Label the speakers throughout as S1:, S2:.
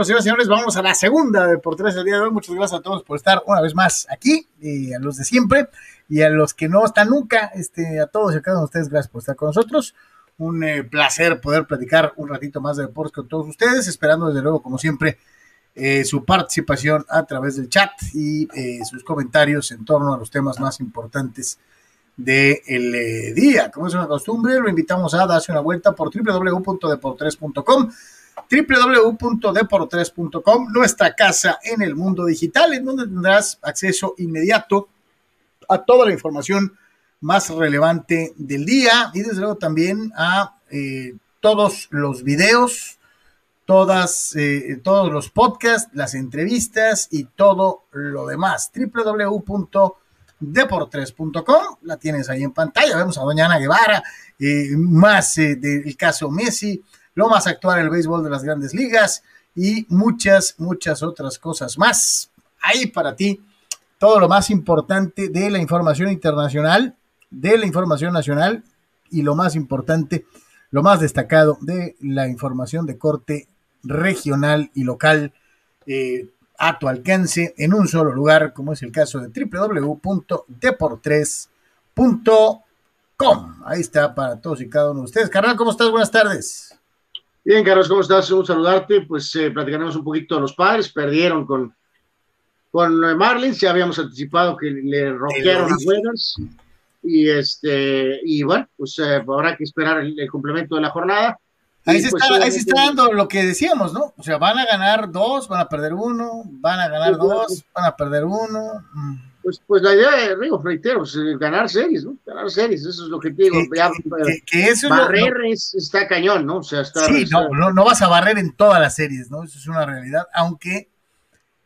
S1: nosotros, señoras y señores. Vamos a la segunda de por tres el día de hoy. Muchas gracias a todos por estar una vez más aquí, y a los de siempre, y a los que no están nunca, este, a todos y a cada uno de ustedes, gracias por estar con nosotros. Un eh, placer poder platicar un ratito más de deportes con todos ustedes, esperando desde luego, como siempre, eh, su participación a través del chat y eh, sus comentarios en torno a los temas más importantes del eh, día. Como es una costumbre, lo invitamos a darse una vuelta por www.deportres.com www.deportres.com, nuestra casa en el mundo digital, en donde tendrás acceso inmediato a toda la información más relevante del día y desde luego también a eh, todos los videos, todas, eh, todos los podcasts, las entrevistas y todo lo demás. www.deportres.com, la tienes ahí en pantalla, vemos a doña Ana Guevara, eh, más del caso Messi, lo más actual el béisbol de las grandes ligas y muchas, muchas otras cosas más. Ahí para ti todo lo más importante de la información internacional, de la información nacional y lo más importante, lo más destacado de la información de corte regional y local eh, a tu alcance en un solo lugar, como es el caso de www.deportres.com. Ahí está para todos y cada uno de ustedes. Carnal, ¿cómo estás? Buenas tardes.
S2: Bien, Carlos, ¿cómo estás? Un saludarte. Pues eh, platicaremos un poquito de los padres. Perdieron con, con Marlins, ya habíamos anticipado que le roquearon a Weathers. Y este, y bueno, pues eh, habrá que esperar el, complemento de la jornada.
S1: Ahí, se, pues, está, ahí se está dando lo que decíamos, ¿no? O sea, van a ganar dos, van a perder uno, van a ganar dos, van a perder uno.
S2: Mm. Pues, pues la idea, de digo, reitero, pues, eh, ganar series, ¿no? Ganar series, eso es lo que digo. Que, eso barrer es, está cañón, ¿no? O sea, está.
S1: Sí, no, no, vas a barrer en todas las series, ¿no? Eso es una realidad, aunque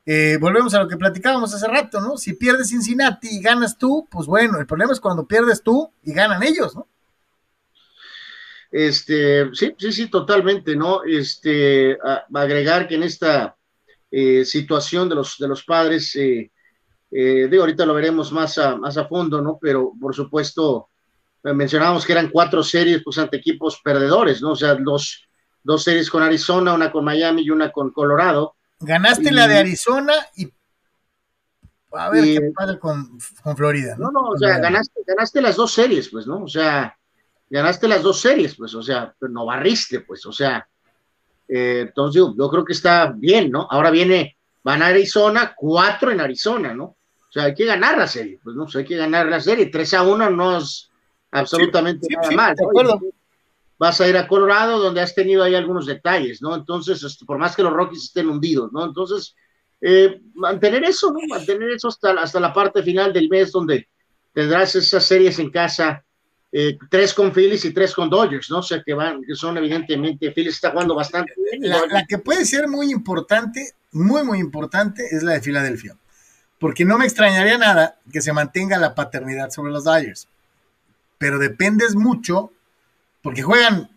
S1: eh, volvemos a lo que platicábamos hace rato, ¿no? Si pierdes Cincinnati y ganas tú, pues bueno, el problema es cuando pierdes tú y ganan ellos, ¿no?
S2: Este, sí, sí, sí, totalmente, ¿no? Este, agregar que en esta eh, situación de los, de los padres, eh, eh, digo, ahorita lo veremos más a, más a fondo, ¿no? Pero por supuesto, eh, mencionábamos que eran cuatro series, pues ante equipos perdedores, ¿no? O sea, dos, dos series con Arizona, una con Miami y una con Colorado.
S1: Ganaste la de Arizona y a ver qué pasa con, con, Florida.
S2: ¿no? no, no, o sea, ganaste, ganaste las dos series, pues, ¿no? O sea, ganaste las dos series, pues, o sea, pero no barriste, pues, o sea, eh, entonces yo, yo, creo que está bien, ¿no? Ahora viene, van a Arizona, cuatro en Arizona, ¿no? O sea, hay que ganar la serie, pues no, hay que ganar la serie. 3 a 1 no es absolutamente nada mal. Vas a ir a Colorado, donde has tenido ahí algunos detalles, ¿no? Entonces, este, por más que los Rockies estén hundidos, ¿no? Entonces, eh, mantener eso, ¿no? Mantener eso hasta, hasta la parte final del mes, donde tendrás esas series en casa, eh, tres con Phillies y tres con Dodgers, ¿no? O sea, que, van, que son evidentemente, Phillies está jugando bastante
S1: bien. La, la que puede ser muy importante, muy, muy importante, es la de Filadelfia porque no me extrañaría nada que se mantenga la paternidad sobre los Dyers. Pero dependes mucho, porque juegan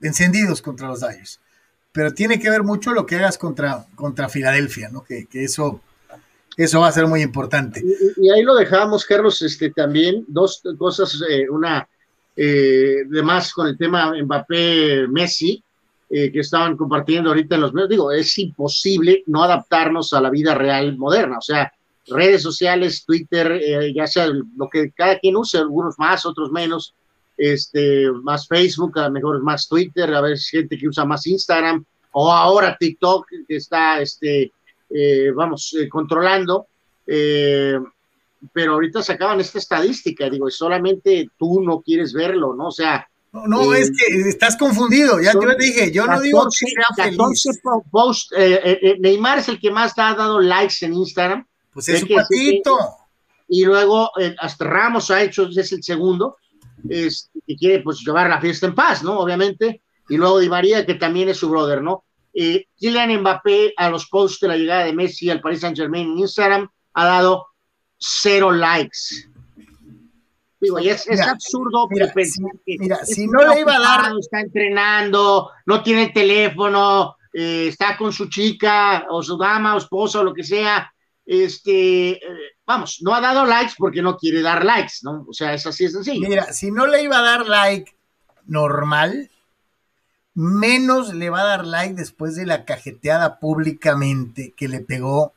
S1: encendidos contra los Dyers. Pero tiene que ver mucho lo que hagas contra, contra Filadelfia, ¿no? Que, eso, eso va a ser muy importante.
S2: Y, ahí lo dejamos, Carlos, este, también, dos cosas, eh, una eh, de más con el tema Mbappé-Messi, eh, que estaban compartiendo ahorita en los medios. Digo, es imposible no adaptarnos a la vida real moderna. O sea, redes sociales, Twitter, eh, ya sea lo que cada quien use, algunos más, otros menos, este, más Facebook, a lo mejor más Twitter, a ver si gente que usa más Instagram, o ahora TikTok, que está, este, eh, vamos, eh, controlando, pero ahorita sacaban esta estadística, digo, solamente tú no quieres verlo, ¿no? O sea,
S1: no, es que estás confundido, ya te dije, yo no digo que sea feliz.
S2: Post, Neymar es el que más ha dado likes en Instagram,
S1: pues es un patito.
S2: Y luego eh, hasta Ramos ha hecho, es el segundo, es, que quiere pues llevar la fiesta en paz, ¿no? Obviamente. Y luego Di María, que también es su brother, ¿no? Eh, Kylian Mbappé a los posts de la llegada de Messi al Paris Saint Germain en Instagram ha dado cero likes. Digo, y es, absurdo
S1: mira, que mira, si no le iba a dar.
S2: Está entrenando, no tiene teléfono, eh, está con su chica o su dama o esposa o lo que sea, este, eh, vamos, no ha dado likes porque no quiere dar likes, ¿no? O sea, es así, es sencillo.
S1: Mira, si no le iba a dar like normal, menos le va a dar like después de la cajeteada públicamente que le pegó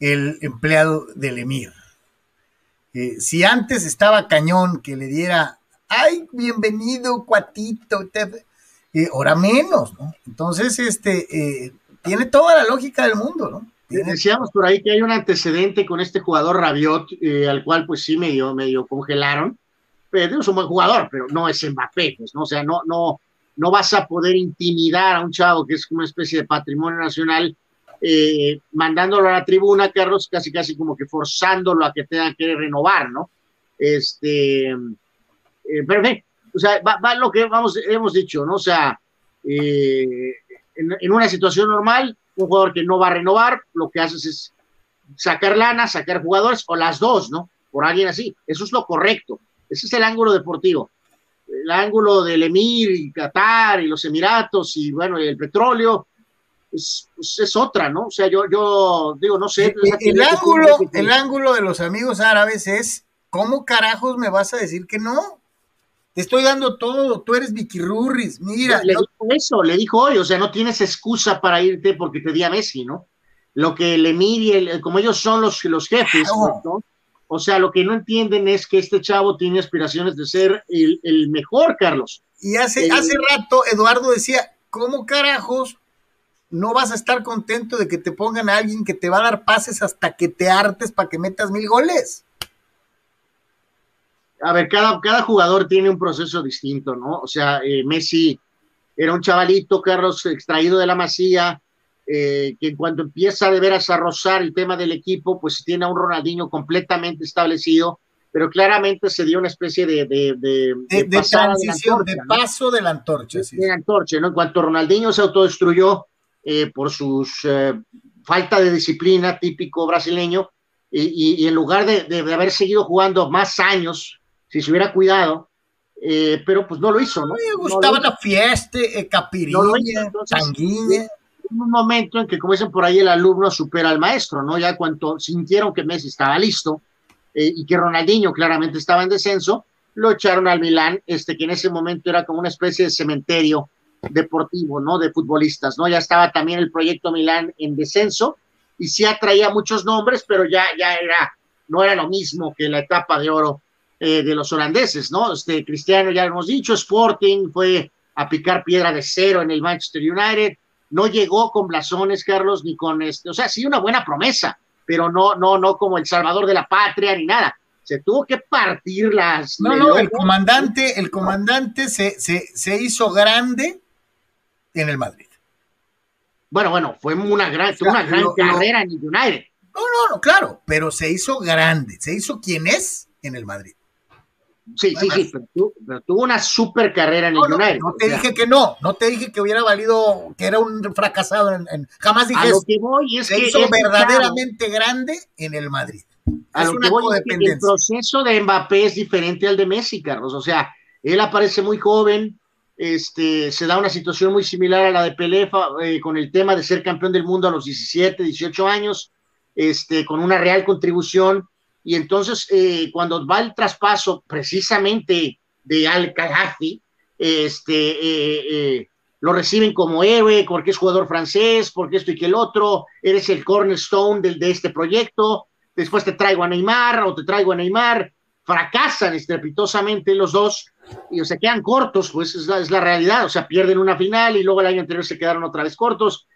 S1: el empleado del Emir. Eh, si antes estaba cañón que le diera, ay, bienvenido, cuatito, eh, ahora menos, ¿no? Entonces, este, tiene toda la lógica del mundo, ¿no?
S2: Decíamos por ahí que hay un antecedente con este jugador Rabiot, al cual pues sí medio, medio congelaron, pero es un buen jugador, pero no es Mbappé, pues, ¿no? O sea, no, no, no vas a poder intimidar a un chavo que es una especie de patrimonio nacional, eh, mandándolo a la tribuna, Carlos, casi casi como que forzándolo a que tenga que renovar, ¿no? Este, eh, pero o sea, va, lo que vamos, hemos dicho, ¿no? O sea, eh, en, una situación normal, un jugador que no va a renovar, lo que haces es sacar lana, sacar jugadores, o las dos, ¿no? Por alguien así. Eso es lo correcto. Ese es el ángulo deportivo el ángulo del Emir y Qatar y los Emiratos y bueno, el petróleo, pues, es otra, ¿no? O sea, yo, yo digo, no sé.
S1: El, ángulo, el ángulo de los amigos árabes es, ¿cómo carajos me vas a decir que no? Te estoy dando todo, tú eres Vicky Rurris, mira.
S2: Le, dijo eso, le dijo hoy, o sea, no tienes excusa para irte porque te di a Messi, ¿no? Lo que el Emir y el, como ellos son los, los jefes, ¿no? O sea, lo que no entienden es que este chavo tiene aspiraciones de ser el, mejor, Carlos.
S1: Y hace, hace rato Eduardo decía, ¿cómo carajos no vas a estar contento de que te pongan a alguien que te va a dar pases hasta que te hartes para que metas mil goles?
S2: A ver, cada, cada jugador tiene un proceso distinto, ¿no? O sea, eh, Messi era un chavalito, Carlos, extraído de la masía, eh, que en cuanto empieza de veras a rozar el tema del equipo, pues tiene a un Ronaldinho completamente establecido, pero claramente se dio una especie de, de,
S1: de, de, transición, de, paso de la antorcha.
S2: De la antorcha, ¿no? En cuanto Ronaldinho se autodestruyó eh, por su eh, falta de disciplina típico brasileño, y, en lugar de, haber seguido jugando más años, si se hubiera cuidado, pero pues no lo hizo, ¿no?
S1: Me gustaba la fiesta, capirilla, no tanguilla
S2: un momento en que, como dicen por ahí, el alumno supera al maestro, ¿no? Ya cuando sintieron que Messi estaba listo eh, y que Ronaldinho claramente estaba en descenso, lo echaron al Milán, este, que en ese momento era como una especie de cementerio deportivo, ¿no? De futbolistas, ¿no? Ya estaba también el proyecto Milán en descenso y sí atraía muchos nombres, pero ya, ya era, no era lo mismo que la etapa de oro eh, de los holandeses, ¿no? Este, Cristiano, ya lo hemos dicho, Sporting fue a picar piedra de cero en el Manchester United, no llegó con blasones, Carlos, ni con este, o sea, sí una buena promesa, pero no, no, no como el salvador de la patria ni nada. Se tuvo que partir las.
S1: No, no, el comandante, el comandante se, se, se hizo grande en el Madrid.
S2: Bueno, bueno, fue una gran, una gran carrera en el United.
S1: No, no, no, claro, pero se hizo grande, se hizo quien es en el Madrid.
S2: Sí, sí, sí, pero, tuvo una super carrera en el United.
S1: No, te dije que no, no te dije que hubiera valido, que era un fracasado, en, jamás dije
S2: a lo que voy es
S1: se
S2: que
S1: hizo verdaderamente grande en el Madrid.
S2: A lo que voy es que el proceso de Mbappé es diferente al de Messi, Carlos. O sea, él aparece muy joven, este, se da una situación muy similar a la de Pelé eh, con el tema de ser campeón del mundo a los 17, 18 años, este, con una real contribución y entonces, eh, cuando va el traspaso precisamente de Al Khadafi, este, eh, eh, lo reciben como héroe porque es jugador francés, porque esto y que el otro, eres el cornerstone del, de este proyecto, después te traigo a Neymar o te traigo a Neymar, fracasan estrepitosamente los dos y o se quedan cortos, pues es la, es la realidad, o sea, pierden una final y luego el año anterior se quedaron otra vez cortos,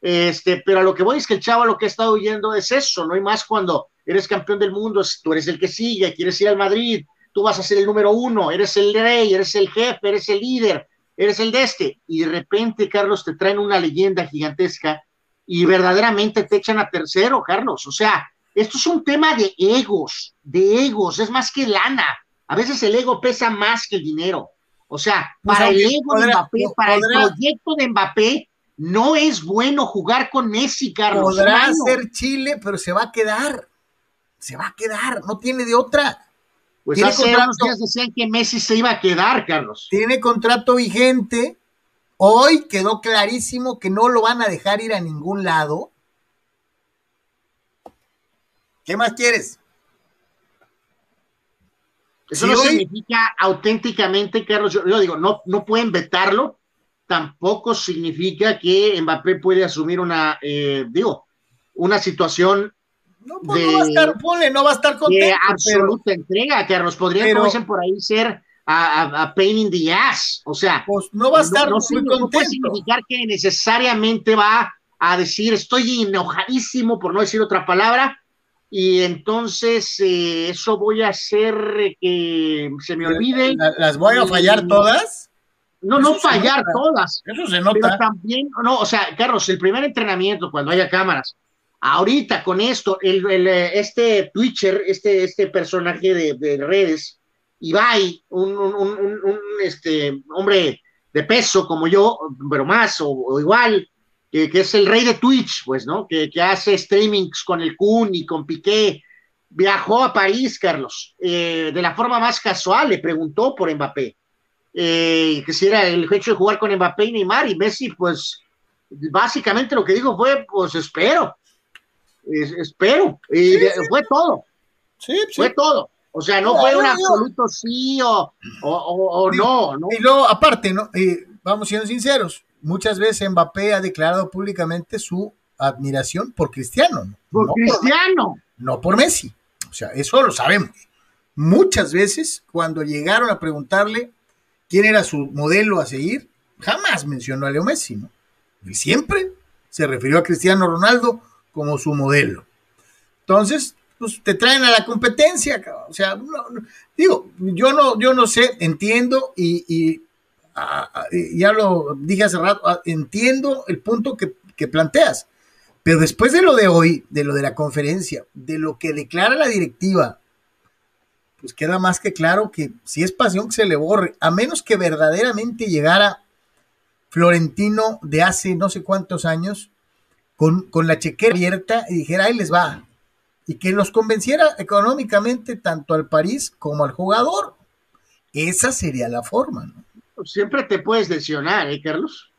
S2: este, pero a lo que voy es que el chavo lo que ha estado oyendo es eso, no hay más cuando eres campeón del mundo, tú eres el que sigue, quieres ir al Madrid, tú vas a ser el número uno, eres el rey, eres el jefe, eres el líder, eres el de este. Y de repente, Carlos, te traen una leyenda gigantesca y verdaderamente te echan a tercero, Carlos. O sea, esto es un tema de egos, de egos, es más que lana. A veces el ego pesa más que el dinero. O sea, pues para el ego de Mbappé, para el proyecto de Mbappé, no es bueno jugar con Messi, Carlos.
S1: Podrá ser Chile, pero se va a quedar se va a quedar, no tiene de otra.
S2: Pues hace unos días decían que Messi se iba a quedar, Carlos.
S1: Tiene contrato vigente. Hoy quedó clarísimo que no lo van a dejar ir a ningún lado. ¿Qué más quieres?
S2: Eso no significa auténticamente, Carlos, yo, digo, no, no pueden vetarlo, tampoco significa que Mbappé puede asumir una, eh, digo, una situación
S1: no, pues no va a estar, ponle, no va a estar contento.
S2: De absoluta entrega, Carlos. Podría, como dicen por ahí, ser a, a, pain in the ass. O sea,
S1: pues no va a estar
S2: no,
S1: muy contento.
S2: puede significar que necesariamente va a decir estoy enojadísimo, por no decir otra palabra, y entonces eh, eso voy a hacer que se me olvide.
S1: ¿Las voy a fallar todas?
S2: No, no fallar todas.
S1: Eso se nota.
S2: Pero también, no, o sea, Carlos, el primer entrenamiento, cuando haya cámaras, ahorita con esto, el, eh, este Twitcher, este, este personaje de, redes, Ibai, un, este, hombre de peso como yo, pero más o, igual, que, es el rey de Twitch, pues, ¿no? Que, hace streamings con el Kun y con Piqué. Viajó a París, Carlos, eh, de la forma más casual, le preguntó por Mbappé. Eh, que si era el hecho de jugar con Mbappé y Neymar, y Messi, pues, básicamente lo que dijo fue, pues, espero espero, y fue todo. Fue todo. O sea, no fue un absoluto sí o, o, no, no,
S1: Y luego, aparte, ¿no? vamos siendo sinceros, muchas veces Mbappé ha declarado públicamente su admiración por Cristiano.
S2: Por Cristiano.
S1: no por Messi. O sea, eso lo sabemos. Muchas veces, cuando llegaron a preguntarle quién era su modelo a seguir, jamás mencionó a Leo Messi, ¿no? Y siempre se refirió a Cristiano Ronaldo como su modelo. Entonces, pues te traen a la competencia, o sea, digo, yo no, yo no sé, entiendo y, ya lo dije hace rato, entiendo el punto que, que planteas, pero después de lo de hoy, de lo de la conferencia, de lo que declara la directiva, pues queda más que claro que si es pasión que se le borre, a menos que verdaderamente llegara Florentino de hace no sé cuántos años, con, la chequera abierta y dijera, ahí les va. Y que los convenciera económicamente tanto al París como al jugador. Esa sería la forma, ¿no?
S2: Siempre te puedes lesionar, ¿eh, Carlos?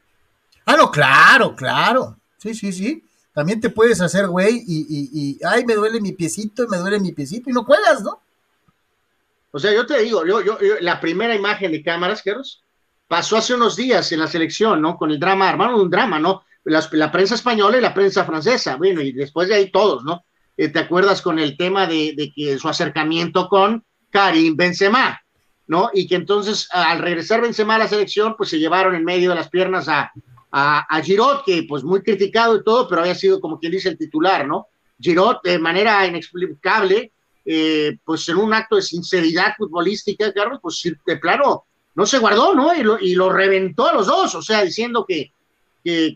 S1: Ah, no, claro, claro. Sí, sí, sí. También te puedes hacer, güey, y, y, y, ay, me duele mi piecito, me duele mi piecito, y no juegas, ¿no?
S2: O sea, yo te digo, yo, yo, la primera imagen de cámaras, Carlos, pasó hace unos días en la selección, ¿no? Con el drama, hermano, un drama, ¿no? La, prensa española y la prensa francesa, bueno, y después de ahí todos, ¿no? Eh, ¿Te acuerdas con el tema de, que su acercamiento con Karim Benzema, ¿no? Y que entonces al regresar Benzema a la selección, pues se llevaron en medio de las piernas a, a, Giroud, que pues muy criticado y todo, pero había sido como quien dice el titular, ¿no? Giroud de manera inexplicable, eh, pues en un acto de sinceridad futbolística, Carlos, pues de plano no se guardó, ¿no? Y lo, y lo reventó a los dos, o sea, diciendo que, que,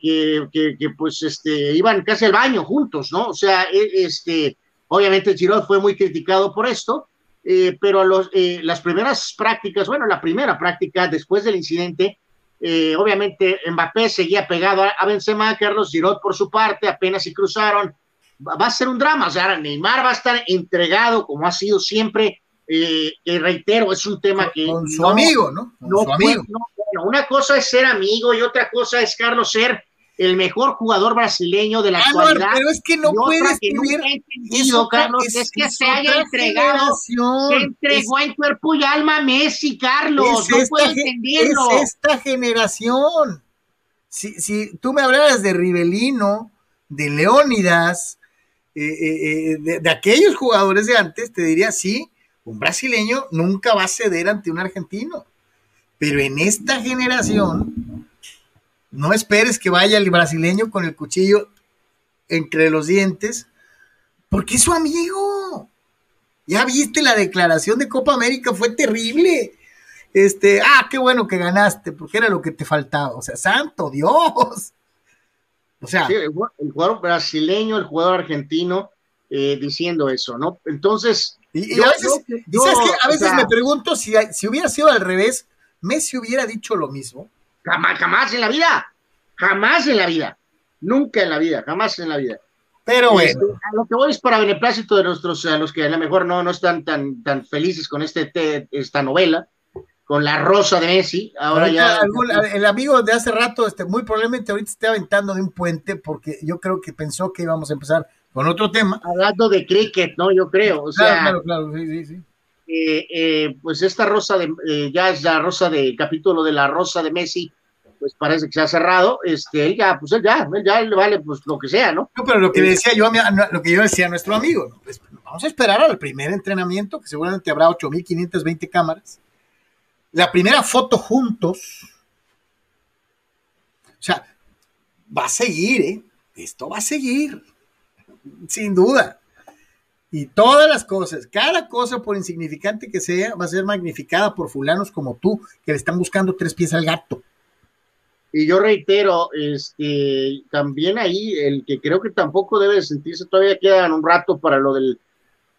S2: que, pues este, iban casi al baño juntos, ¿no? O sea, e, este, obviamente Giroud fue muy criticado por esto, eh, pero eh, las primeras prácticas, bueno, la primera práctica después del incidente, eh, obviamente Mbappé seguía pegado a, Benzema, Carlos Giroud por su parte, apenas si cruzaron, va, a ser un drama, o sea, Neymar va a estar entregado como ha sido siempre, eh, reitero, es un tema que...
S1: Con su amigo, ¿no?
S2: no, su amigo. no una cosa es ser amigo y otra cosa es, Carlos, ser el mejor jugador brasileño de la ah, actualidad.
S1: pero es que no puedes
S2: eso, Carlos, es, que se haya entregado, se entregó en cuerpo y alma a Messi, Carlos, no puedo entenderlo.
S1: Es esta generación. Si, si tú me hablaras de Rivelino, de Leónidas, eh, eh, eh, de, aquellos jugadores de antes, te diría, sí, un brasileño nunca va a ceder ante un argentino. Pero en esta generación, no esperes que vaya el brasileño con el cuchillo entre los dientes, porque es su amigo. Ya viste la declaración de Copa América, fue terrible. Este, ah, qué bueno que ganaste, porque era lo que te faltaba. O sea, santo Dios.
S2: O sea, el, jugador brasileño, el jugador argentino, eh, diciendo eso, ¿no? Entonces,
S1: y, a veces, me pregunto si, si hubiera sido al revés, Messi hubiera dicho lo mismo.
S2: Jamás, jamás en la vida. Jamás en la vida. Nunca en la vida, jamás en la vida.
S1: Pero este, bueno.
S2: lo que voy es para beneplácito de nuestros, a los que a lo mejor no, no están tan, tan felices con este, esta novela, con la rosa de Messi. Ahora ya.
S1: el amigo de hace rato, este, muy probablemente ahorita esté aventando de un puente, porque yo creo que pensó que íbamos a empezar con otro tema.
S2: Hablando de cricket, ¿no? Yo creo. O sea,
S1: claro, claro, sí, sí, sí.
S2: Eh, eh, pues esta rosa de, eh, ya es la rosa de capítulo de la rosa de Messi, pues parece que se ha cerrado, este, él ya, pues él ya, él ya le vale pues lo que sea, ¿no?
S1: No, pero lo que decía yo, lo que yo decía a nuestro amigo, pues, vamos a esperar al primer entrenamiento, que seguramente habrá 8.520 cámaras, la primera foto juntos, o sea, va a seguir, ¿eh? Esto va a seguir, sin duda. Y todas las cosas, cada cosa, por insignificante que sea, va a ser magnificada por fulanos como tú, que le están buscando tres pies al gato.
S2: Y yo reitero, este, también ahí, el que creo que tampoco debe sentirse, todavía quedan un rato para lo de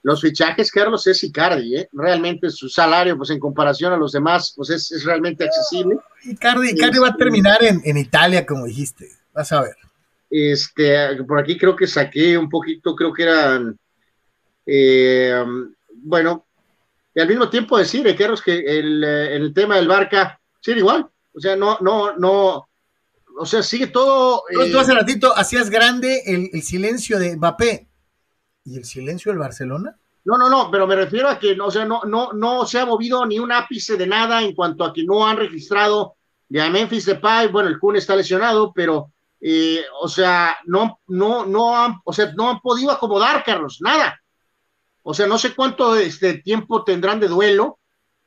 S2: los fichajes, Carlos, es Icardi, ¿eh? Realmente su salario, pues en comparación a los demás, pues es, realmente accesible.
S1: Icardi, Icardi va a este, terminar en, en Italia, como dijiste, vas a ver.
S2: Este, por aquí creo que saqué un poquito, creo que eran eh, bueno, y al mismo tiempo decir, eh, Carlos, que el, eh, el tema del Barca sigue igual. O sea, no, no, no, o sea, sigue todo.
S1: tú hace ratito hacías grande el, silencio de Mbappé y el silencio del Barcelona.
S2: No, no, no, pero me refiero a que, o sea, no, no, no se ha movido ni un ápice de nada en cuanto a que no han registrado de a Memphis Depay, bueno, el Kun está lesionado, pero, o sea, no, no, no han, o sea, no han podido acomodar, Carlos, nada. O sea, no sé cuánto este tiempo tendrán de duelo,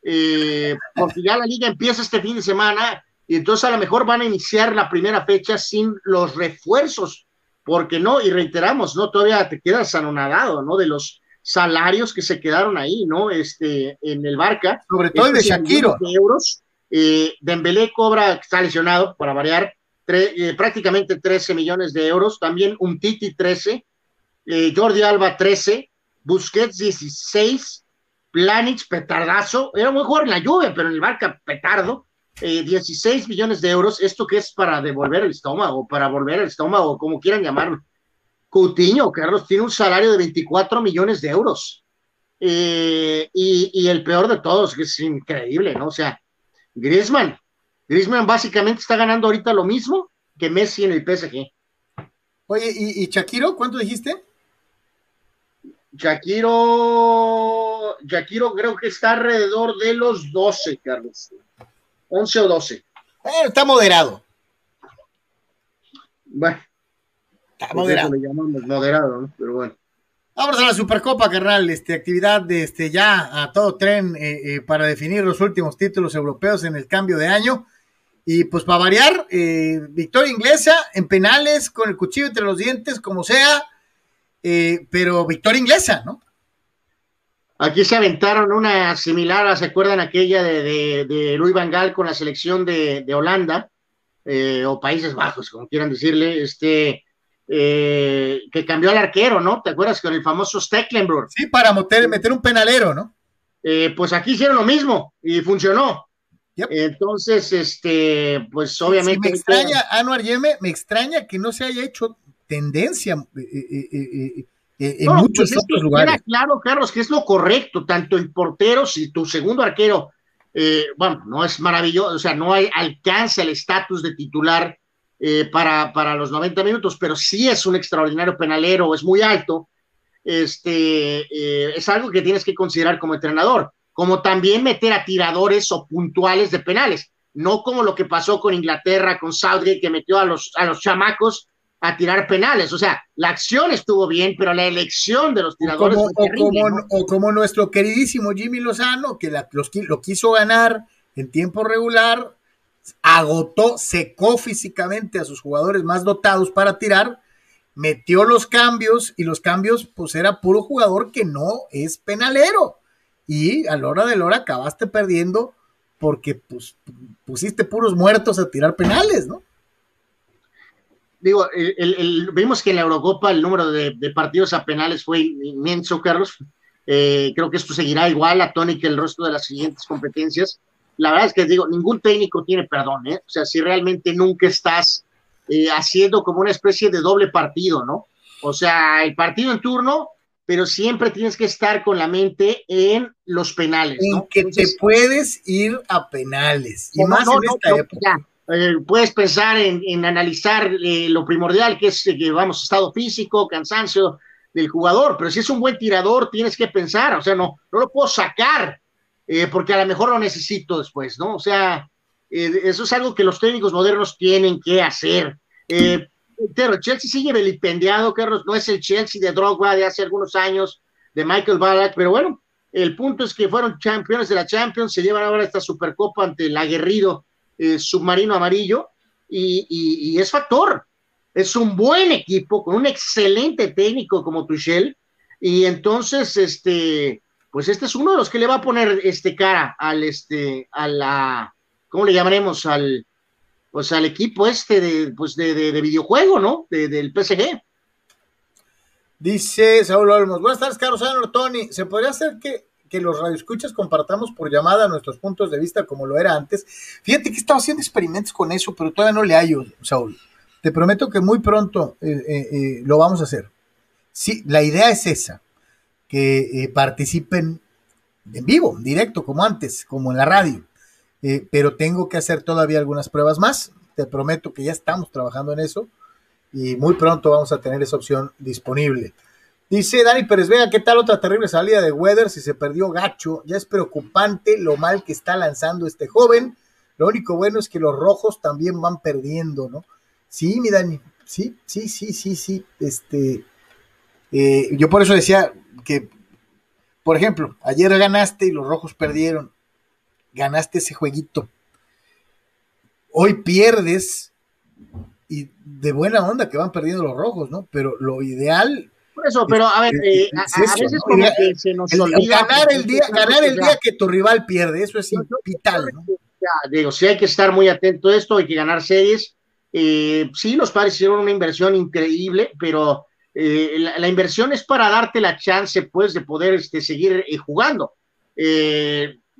S2: eh, porque ya la liga empieza este fin de semana y entonces a lo mejor van a iniciar la primera fecha sin los refuerzos, porque no, y reiteramos, ¿no? Todavía te quedas anonadado, ¿no? De los salarios que se quedaron ahí, ¿no? Este, en el Barca.
S1: Sobre todo el de Shakiro.
S2: De euros. Eh, Dembélé cobra, está lesionado, para variar, eh, prácticamente 13 millones de euros. También un Titi 13, eh, Jordi Alba 13, Busquets 16, Planich petardazo, era muy jugador en la lluvia, pero en el Barca petardo, 16 eh, millones de euros, esto que es para devolver el estómago, para volver el estómago, como quieran llamarlo. Coutinho, Carlos, tiene un salario de 24 millones de euros. Eh, y, el peor de todos, que es increíble, ¿no? O sea, Griezmann, Griezmann básicamente está ganando ahorita lo mismo que Messi en el PSG.
S1: Oye, ¿y, y Shakiro, cuánto dijiste?
S2: Shakiro, Shakiro creo que está alrededor de los 12, Carlos. 11 o 12.
S1: está moderado.
S2: Bueno. Está moderado. Le llamamos moderado, ¿no? Pero bueno.
S1: Vamos a la Supercopa, carnal. Este, actividad de este, ya a todo tren eh, eh, para definir los últimos títulos europeos en el cambio de año. Y pues para variar, eh, victoria inglesa en penales con el cuchillo entre los dientes, como sea eh, pero victoria inglesa, ¿no?
S2: Aquí se aventaron una similar, ¿se acuerdan aquella de, de, Louis Van Gaal con la selección de, Holanda eh, o Países Bajos, como quieran decirle, este, eh, que cambió al arquero, ¿no? ¿Te acuerdas con el famoso Stecklenburg?
S1: Sí, para meter, meter un penalero, ¿no?
S2: pues aquí hicieron lo mismo y funcionó. Entonces, este, pues obviamente.
S1: me extraña, Anuar Yeme, me extraña que no se haya hecho tendencia eh, eh, eh, en muchos pues otros lugares.
S2: claro, Carlos, que es lo correcto, tanto en porteros y tu segundo arquero, bueno, no es maravilloso, o sea, no hay alcance al estatus de titular para, para los 90 minutos, pero sí es un extraordinario penalero, es muy alto, este, es algo que tienes que considerar como entrenador, como también meter a tiradores o puntuales de penales, no como lo que pasó con Inglaterra, con Southgate, que metió a los, a los chamacos a tirar penales. O sea, la acción estuvo bien, pero la elección de los tiradores.
S1: O como, nuestro queridísimo Jimmy Lozano, que lo quiso ganar en tiempo regular, agotó, secó físicamente a sus jugadores más dotados para tirar, metió los cambios y los cambios, pues era puro jugador que no es penalero. Y a la hora de la hora acabaste perdiendo porque pues, pusiste puros muertos a tirar penales, ¿no?
S2: digo, vimos que en la Eurocopa el número de, partidos a penales fue inmenso, Carlos. Eh, creo que esto seguirá igual a Tony que el resto de las siguientes competencias. La verdad es que digo, ningún técnico tiene perdón, ¿eh? O sea, si realmente nunca estás eh, haciendo como una especie de doble partido, ¿no? O sea, el partido en turno, pero siempre tienes que estar con la mente en los penales.
S1: ¿no? En que te puedes ir a penales. Y más en esta época.
S2: Eh, puedes pensar en, analizar eh, lo primordial que es, eh, vamos, estado físico, cansancio del jugador, pero si es un buen tirador, tienes que pensar, o sea, no, no lo puedo sacar, porque a lo mejor lo necesito después, ¿no? O sea, eh, eso es algo que los técnicos modernos tienen que hacer. Eh, pero Chelsea sigue vilipendiado, Carlos, no es el Chelsea de Drogba de hace algunos años, de Michael Ballack, pero bueno, el punto es que fueron campeones de la Champions, se llevan ahora esta Supercopa ante el aguerrido eh, submarino amarillo y, es factor. Es un buen equipo con un excelente técnico como Tuchel y entonces este pues este es uno de los que le va a poner este cara al este a la ¿cómo le llamaremos al pues al equipo este de pues de, de, videojuego, ¿no? del PSG.
S1: Dice Saúl Olmos, buenas tardes, Carlos Tony. ¿Se podría hacer que que los radioescuchas compartamos por llamada nuestros puntos de vista como lo era antes. Fíjate que estaba haciendo experimentos con eso, pero todavía no le hallo, Saúl. Te prometo que muy pronto eh, eh, eh, lo vamos a hacer. Sí, la idea es esa, que participen en vivo, directo, como antes, como en la radio. Pero tengo que hacer todavía algunas pruebas más. Te prometo que ya estamos trabajando en eso y muy pronto vamos a tener esa opción disponible. Dice Dani Pérez Vega, ¿qué tal otra terrible salida de Weather si se perdió gacho? Ya es preocupante lo mal que está lanzando este joven. Lo único bueno es que los rojos también van perdiendo, ¿no? Sí, mi Dani, sí, sí, sí, sí, sí. Este, eh, yo por eso decía que, por ejemplo, ayer ganaste y los rojos perdieron. Ganaste ese jueguito. Hoy pierdes y de buena onda que van perdiendo los rojos, ¿no? Pero lo ideal
S2: por eso, pero a ver, eh, a, veces como que se nos olvida.
S1: Ganar el día, ganar el día que tu rival pierde, eso es vital, ¿no?
S2: digo, sí hay que estar muy atento a esto, hay que ganar series. Eh, sí, los padres hicieron una inversión increíble, pero eh, la, inversión es para darte la chance, pues, de poder este, seguir jugando.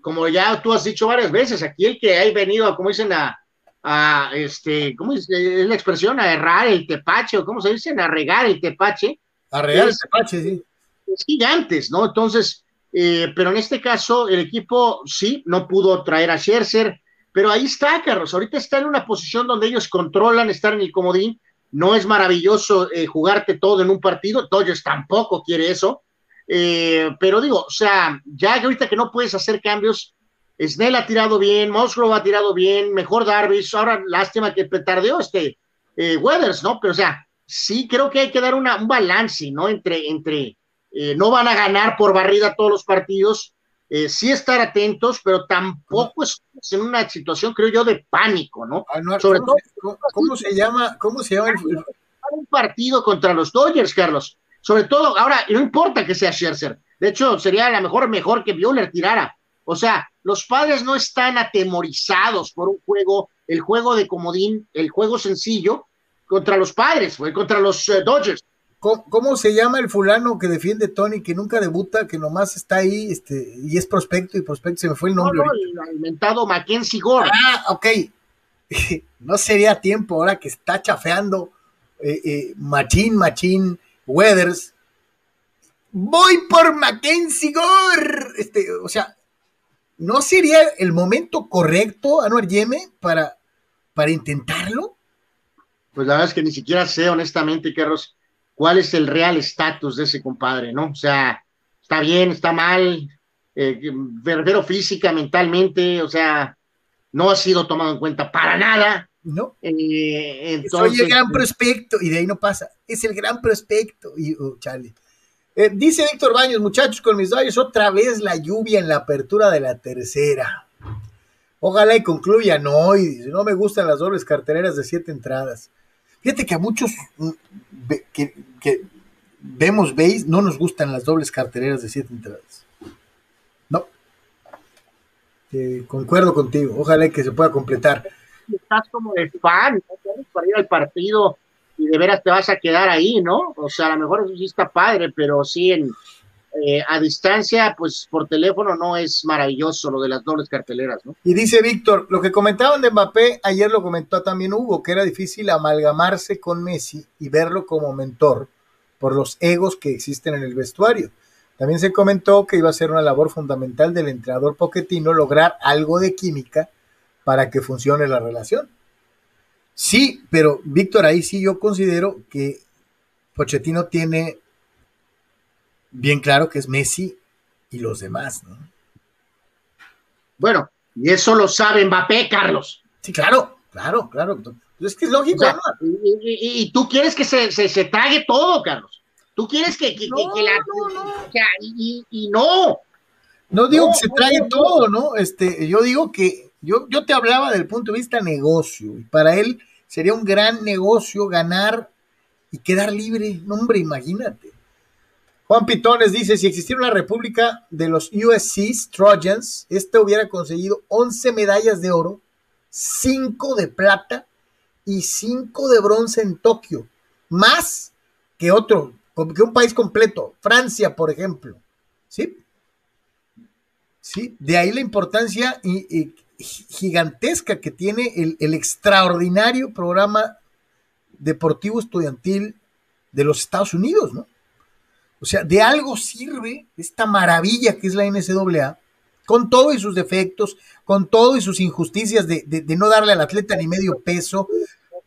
S2: Como ya tú has dicho varias veces, aquí el que ha venido, como dicen, a, a este, ¿cómo es, es la expresión? A errar el tepache, o cómo se dice, a regar el tepache,
S1: es, sí.
S2: Es gigantes, ¿no? Entonces, eh, pero en este caso, el equipo sí, no pudo traer a Scherzer, pero ahí está, Carlos. Ahorita está en una posición donde ellos controlan estar en el comodín. No es maravilloso eh, jugarte todo en un partido. Dodgers tampoco quiere eso. Eh, pero digo, o sea, ya que ahorita que no puedes hacer cambios, Snell ha tirado bien, Musgrove ha tirado bien, mejor Darvish. Ahora, lástima que petardeó este Weathers, ¿no? Pero o sea, sí creo que hay que dar un balance, ¿no? Entre, entre eh, no van a ganar por barrida todos los partidos, eh, sí estar atentos, pero tampoco es en una situación, creo yo, de pánico, ¿no?
S1: Ah, Sobre todo. ¿cómo, se llama? ¿Cómo se llama
S2: Un partido contra los Dodgers, Carlos. Sobre todo, ahora, no importa que sea Scherzer. De hecho, sería a lo mejor mejor que Buehler tirara. O sea, los padres no están atemorizados por un juego, el juego de comodín, el juego sencillo, contra los padres, fue contra los eh, Dodgers.
S1: ¿Cómo, se llama el fulano que defiende Tony, que nunca debuta, que nomás está ahí este, y es prospecto y prospecto? Se me fue el nombre. No,
S2: el alimentado Mackenzie Gore.
S1: Ah, ok. no sería tiempo ahora que está chafeando eh, eh, Machín, Machín, Weathers. Voy por Mackenzie Gore. Este, o sea, ¿no sería el momento correcto, Anuar Yeme, para, para intentarlo?
S2: pues la verdad es que ni siquiera sé honestamente, Carlos, cuál es el real estatus de ese compadre, ¿no? O sea, está bien, está mal, eh, física, mentalmente, o sea, no ha sido tomado en cuenta para nada.
S1: No. Eh, entonces, Soy el gran prospecto, y de ahí no pasa. Es el gran prospecto. Y, oh, chale. Eh, dice Víctor Baños, muchachos, con mis rayos, otra vez la lluvia en la apertura de la tercera. Ojalá y concluya, no, y no me gustan las dobles carteleras de siete entradas. Fíjate que a muchos mm, que, vemos veis no nos gustan las dobles carteleras de siete entradas. No. concuerdo contigo. Ojalá que se pueda completar.
S2: Estás como de fan, ¿no? para ir al partido y de veras te vas a quedar ahí, ¿no? O sea, a lo mejor eso sí está padre, pero sí en, eh, a distancia, pues por teléfono no es maravilloso lo de las dobles carteleras, ¿no?
S1: Y dice Víctor, lo que comentaban de Mbappé, ayer lo comentó también Hugo, que era difícil amalgamarse con Messi y verlo como mentor por los egos que existen en el vestuario. También se comentó que iba a ser una labor fundamental del entrenador Poquetino lograr algo de química para que funcione la relación. Sí, pero Víctor, ahí sí yo considero que Pochettino tiene bien claro que es Messi y los demás, ¿no?
S2: Bueno, y eso lo sabe Mbappé, Carlos.
S1: Sí, claro, claro, claro. Es que es lógico.
S2: y, tú quieres que se, se, trague todo, Carlos. Tú quieres que, que,
S1: no,
S2: la.
S1: No,
S2: y, y, no.
S1: No digo que se trague todo, ¿no? Este, yo digo que yo, yo te hablaba del punto de vista negocio. Y para él sería un gran negocio ganar y quedar libre. No, hombre, imagínate. Juan Pitones dice, si existiera una república de los USCs, Trojans, este hubiera conseguido 11 medallas de oro, 5 de plata y 5 de bronce en Tokio, más que otro, que un país completo, Francia, por ejemplo. ¿Sí? Sí, de ahí la importancia gigantesca que tiene el, el extraordinario programa deportivo estudiantil de los Estados Unidos, ¿no? O sea, de algo sirve esta maravilla que es la NCAA, con todo y sus defectos, con todo y sus injusticias de, no darle al atleta ni medio peso,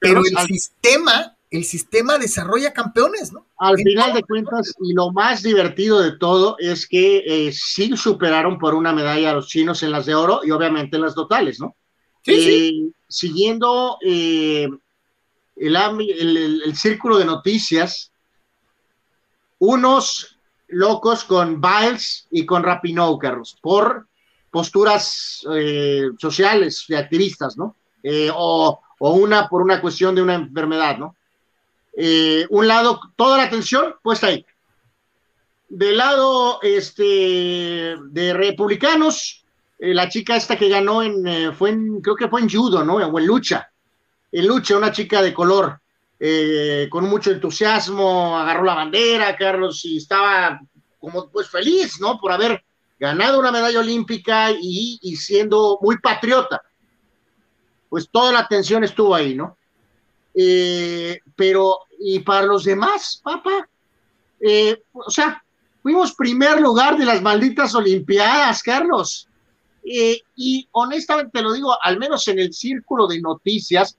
S1: pero el sistema, el sistema desarrolla campeones, ¿no?
S2: Al final de cuentas, y lo más divertido de todo es que eh, sí superaron por una medalla a los chinos en las de oro y obviamente en las totales, ¿no? Sí, sí. Eh, siguiendo eh, el, círculo de noticias, unos locos con Biles y con Rapinoe, Carlos, por posturas eh, sociales de activistas, ¿no? Eh, o, una por una cuestión de una enfermedad, ¿no? Eh, un lado, toda la atención puesta ahí. Del lado este, de republicanos, la chica esta que ganó en, fue en, creo que fue en judo, ¿no? O en lucha. En lucha, una chica de color. Eh, con mucho entusiasmo, agarró la bandera, Carlos, y estaba como pues feliz, ¿no? Por haber ganado una medalla olímpica y, siendo muy patriota. Pues toda la atención estuvo ahí, ¿no? Eh, pero, y para los demás, papá, eh, o sea, fuimos primer lugar de las malditas Olimpiadas, Carlos. y honestamente lo digo, al menos en el círculo de noticias,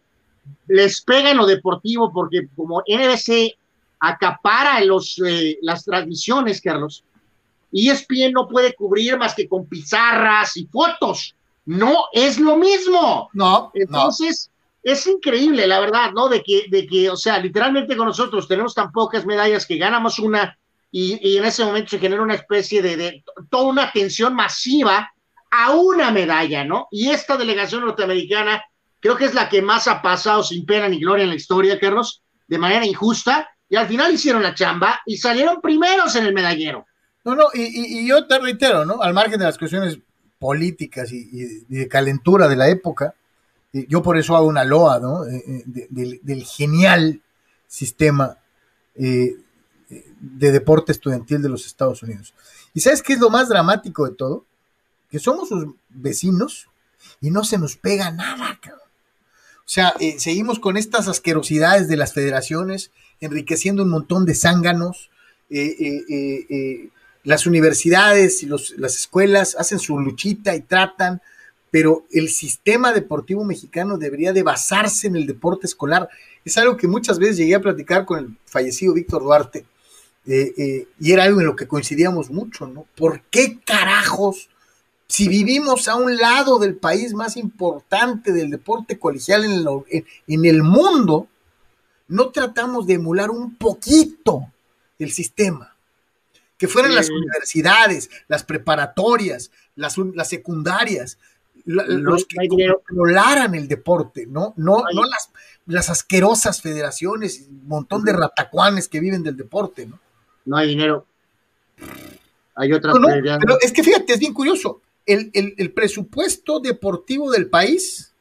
S2: les pega en lo deportivo porque como NBC acapara los, eh, las transmisiones, Carlos, y ESPN no puede cubrir más que con pizarras y fotos. No es lo mismo.
S1: No.
S2: Entonces, es increíble, la verdad, ¿no? De que, de que, o sea, literalmente con nosotros tenemos tan pocas medallas que ganamos una y, en ese momento se genera una especie de, de, toda una atención masiva a una medalla, ¿no? Y esta delegación norteamericana creo que es la que más ha pasado sin pena ni gloria en la historia, Carlos, de manera injusta, y al final hicieron la chamba y salieron primeros en el medallero.
S1: No, no, y, yo te reitero, ¿no? Al margen de las cuestiones políticas y, de calentura de la época, yo por eso hago una loa, ¿no? Eh, eh, del, genial sistema eh, de deporte estudiantil de los Estados Unidos. ¿Y sabes qué es lo más dramático de todo? Que somos sus vecinos y no se nos pega nada, cabrón. O sea, eh, seguimos con estas asquerosidades de las federaciones, enriqueciendo un montón de zánganos. Eh, eh, las universidades y las escuelas hacen su luchita y tratan, pero el sistema deportivo mexicano debería de basarse en el deporte escolar. Es algo que muchas veces llegué a platicar con el fallecido Víctor Duarte, y era algo en lo que coincidíamos mucho, ¿no? ¿Por qué carajos si vivimos a un lado del país más importante del deporte colegial en, el mundo, no tratamos de emular un poquito el sistema. Que fueran las universidades, las preparatorias, las, secundarias, los que controlaran el deporte, ¿no? No, no las, las asquerosas federaciones, un montón de ratacuanes que viven del deporte, ¿no?
S2: No hay dinero. Hay otras
S1: pero es que fíjate, es bien curioso el, presupuesto deportivo del país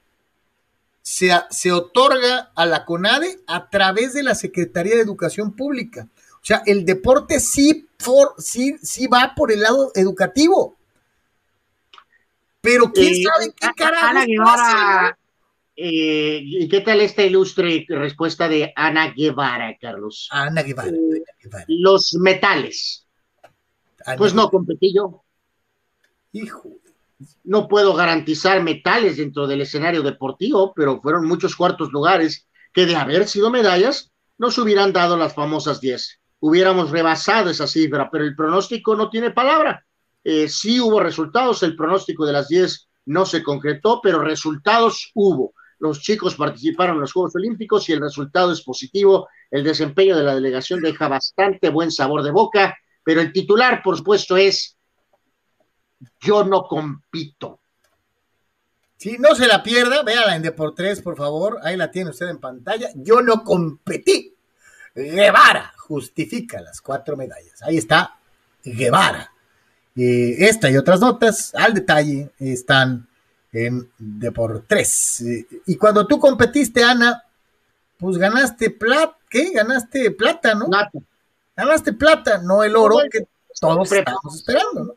S1: se, se, otorga a la CONADE a través de la Secretaría de Educación Pública. O sea, el deporte sí, sí, sí va por el lado educativo. Pero quién eh, sabe qué carajo
S2: eh, ¿Y qué tal esta ilustre respuesta de Ana Guevara, Carlos?
S1: Ana Guevara.
S2: Eh, los metales. pues no competí yo.
S1: Hijo.
S2: No puedo garantizar metales dentro del escenario deportivo, pero fueron muchos cuartos lugares que de haber sido medallas nos hubieran dado las famosas 10. Hubiéramos rebasado esa cifra, pero el pronóstico no tiene palabra. Eh, sí hubo resultados, el pronóstico de las 10 no se concretó, pero resultados hubo. los chicos participaron en los Juegos Olímpicos y el resultado es positivo. El desempeño de la delegación deja bastante buen sabor de boca, pero el titular, por supuesto, es yo no compito.
S1: Si no se la pierda, véala en Deportes, por favor. Ahí la tiene usted en pantalla. Yo no competí. Guevara justifica las cuatro medallas. Ahí está Guevara. Esta y otras notas al detalle están en Deportes. Y cuando tú competiste, Ana, pues ganaste plata, ¿qué? Ganaste plata, ¿no? Plata. Ganaste plata, no el oro que todos estábamos esperando, ¿no?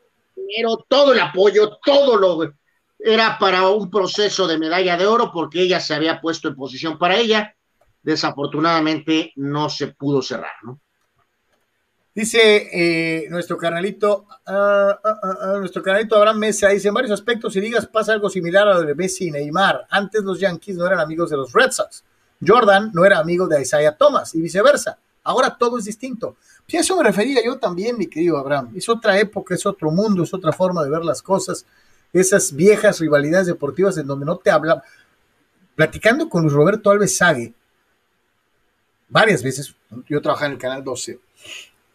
S2: Pero todo el apoyo, todo lo era para un proceso de medalla de oro porque ella se había puesto en posición para ella. Desafortunadamente no se pudo cerrar, ¿no?
S1: Dice eh, nuestro canalito, uh, uh, nuestro canalito Abraham Mesa, dice en varios aspectos y digas pasa algo similar a lo de Messi y Neymar. Antes los Yankees no eran amigos de los Red Sox. Jordan no era amigo de Isaiah Thomas y viceversa. Ahora todo es distinto. Y a eso me refería yo también, mi querido Abraham. Es otra época, es otro mundo, es otra forma de ver las cosas. Esas viejas rivalidades deportivas en donde no te hablan. Platicando con Luis Roberto Alves Sague, varias veces, yo trabajaba en el Canal 12,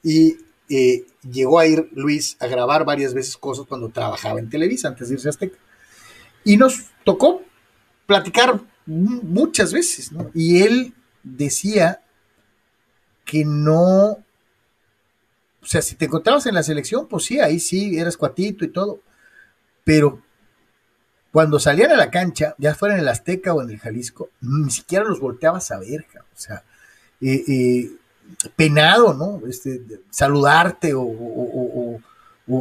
S1: y eh, llegó a ir Luis a grabar varias veces cosas cuando trabajaba en Televisa, antes de irse a Azteca. Y nos tocó platicar muchas veces, ¿no? Y él decía que no, o sea, si te encontrabas en la selección, pues sí, ahí sí, eras cuatito y todo, pero cuando salían a la cancha, ya fuera en el Azteca o en el Jalisco, ni siquiera los volteabas a ver, o sea, eh, eh, penado, ¿no? Este, saludarte o,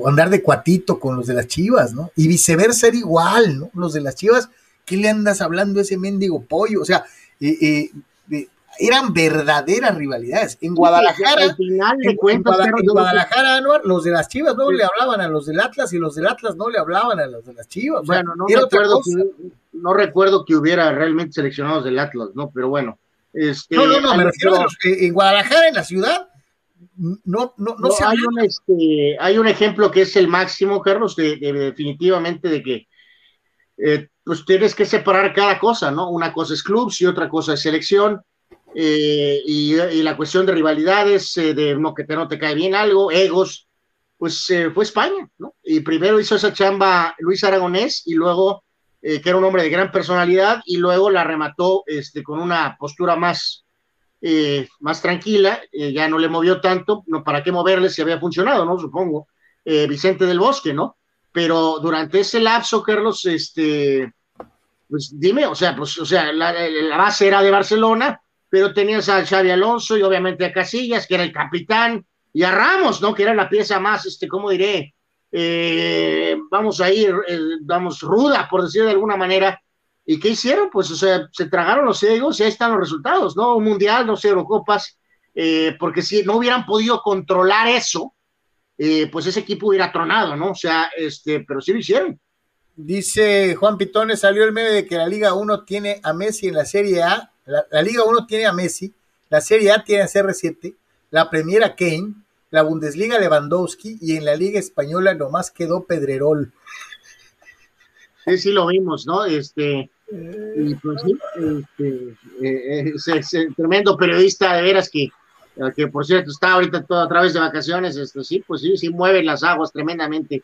S1: andar de cuatito con los de las chivas, ¿no? Y viceversa era igual, ¿no? Los de las chivas, ¿qué le andas hablando a ese mendigo pollo? O sea, eh, eh, eran verdaderas rivalidades. En Guadalajara, en, Guadalajara, los de las Chivas no le hablaban a los del Atlas y los del Atlas no le hablaban a los de las Chivas.
S2: Bueno, no, recuerdo que, no recuerdo que hubiera realmente seleccionados del Atlas, ¿no? Pero bueno, este,
S1: no, no, no, me refiero a los que en Guadalajara, en la ciudad, no, no, no,
S2: hay, un, este, hay un ejemplo que es el máximo, Carlos, de, definitivamente de que eh, pues tienes que separar cada cosa, ¿no? Una cosa es clubs y otra cosa es selección. Eh, y, la cuestión de rivalidades, eh, de no que te, no te cae bien algo, egos, pues fue España, ¿no? Y primero hizo esa chamba Luis Aragonés y luego eh, que era un hombre de gran personalidad, y luego la remató este, con una postura más, eh, más tranquila, eh, ya no le movió tanto, no, ¿para qué moverle si había funcionado, no? Supongo, Vicente del Bosque, ¿no? Pero durante ese lapso, Carlos, este, pues dime, o sea, pues, o sea, la, la base era de Barcelona, pero tenías a Xavi Alonso y obviamente a Casillas, que era el capitán, y a Ramos, ¿no? Que era la pieza más, este, ¿cómo diré? Eh, vamos a ir, eh, vamos, ruda, por decir de alguna manera. ¿Y qué hicieron? Pues, se tragaron los egos y ahí están los resultados, ¿no? Un mundial, dos Eurocopas, eh, porque si no hubieran podido controlar eso, pues ese equipo hubiera tronado, ¿no? O sea, este, pero sí lo hicieron.
S1: Dice Juan Pitones, salió el medio de que la Liga 1 tiene a Messi en la Serie A, la, la Liga 1 tiene a Messi, la Serie A tiene a CR7, la Premier a Kane, la Bundesliga Lewandowski y en la Liga Española nomás quedó Pedrerol.
S2: Sí, sí lo vimos, ¿no? Este, y pues sí, este, eh, eh, tremendo periodista de veras que, que por cierto está ahorita todo a través de vacaciones, esto sí, pues sí, sí mueve las aguas tremendamente.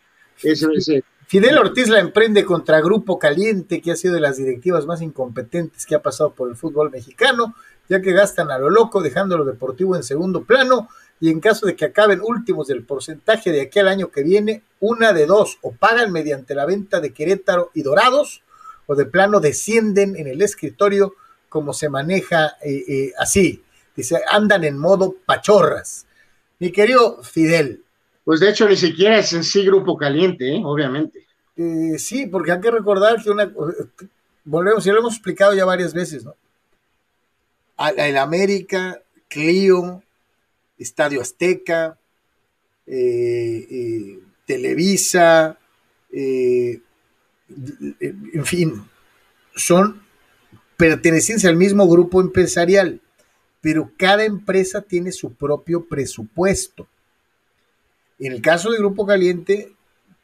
S1: Fidel Ortiz la emprende contra Grupo Caliente, que ha sido de las directivas más incompetentes que ha pasado por el fútbol mexicano, ya que gastan a lo loco, dejando lo deportivo en segundo plano y en caso de que acaben últimos del porcentaje de aquí al año que viene, una de dos, o pagan mediante la venta de Querétaro y Dorados, o de plano descienden en el escritorio como se maneja eh, eh, así. Dice, andan en modo pachorras. Mi querido Fidel.
S2: Pues de hecho ni siquiera es en sí grupo caliente, ¿eh? obviamente.
S1: sí, porque hay que recordar que una... Volvemos, y lo hemos explicado ya varias veces, ¿no? El América, Clio, Estadio Azteca, eh, eh, Televisa, eh, en fin, son pertenecientes al mismo grupo empresarial, pero cada empresa tiene su propio presupuesto. En el caso de Grupo Caliente,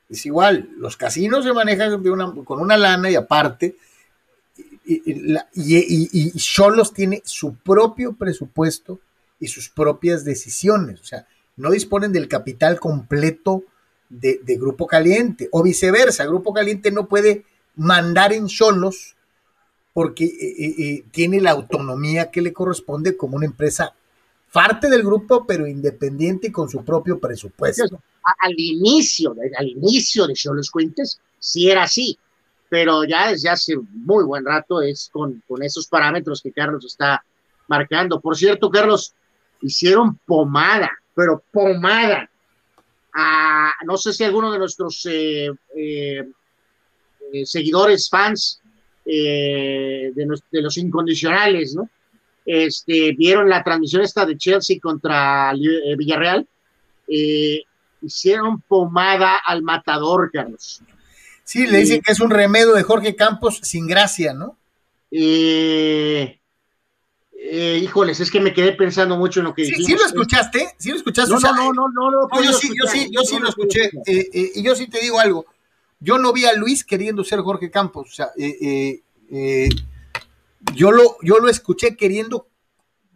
S1: es igual, los casinos se manejan con una lana y aparte, y Cholos tiene su propio presupuesto y sus propias decisiones. O sea, no disponen del capital completo de, Grupo Caliente, o viceversa, Grupo Caliente no puede mandar en solos porque eh, eh, eh, tiene la autonomía que le corresponde como una empresa parte del grupo, pero independiente y con su propio presupuesto.
S2: Al inicio, al inicio de Cholos Cuentes, sí era así, pero ya desde hace muy buen rato es con esos parámetros que Carlos está marcando. Por cierto, Carlos, hicieron pomada, pero pomada. no sé si alguno de nuestros eh, eh, eh, seguidores, fans de, los incondicionales, ¿no? Este, vieron la transmisión esta de Chelsea contra Villarreal, hicieron pomada al matador, Carlos.
S1: Sí, le dicen que es un remedio de Jorge Campos sin gracia, ¿no?
S2: Eh, eh, híjoles, es que me quedé pensando mucho en lo que
S1: sí, ¿Sí lo escuchaste? ¿Sí lo escuchaste?
S2: No, no, no, no, no,
S1: yo, sí, yo sí, yo sí lo escuché. Eh, eh, y yo sí te digo algo. Yo no vi a Luis queriendo ser Jorge Campos. O sea, yo, lo, yo lo escuché queriendo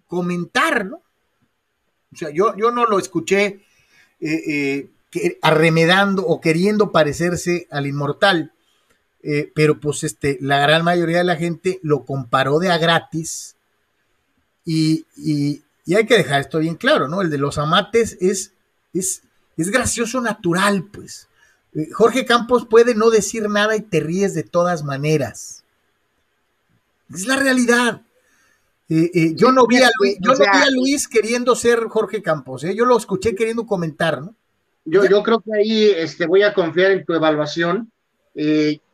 S1: comentar, ¿no? O sea, yo, yo no lo escuché arremedando o queriendo parecerse al inmortal. pero pues este, la gran mayoría de la gente lo comparó de a gratis y, hay que dejar esto bien claro, ¿no? El de los amates es, es, es gracioso natural, pues. Eh, Jorge Campos puede no decir nada y te ríes de todas maneras. Es la realidad. Eh, eh, yo no, vi a, Luis, yo no vi a Luis queriendo ser Jorge Campos, yo lo escuché queriendo comentar, ¿no?
S2: Yo, yo creo que ahí este, voy a confiar en tu evaluación.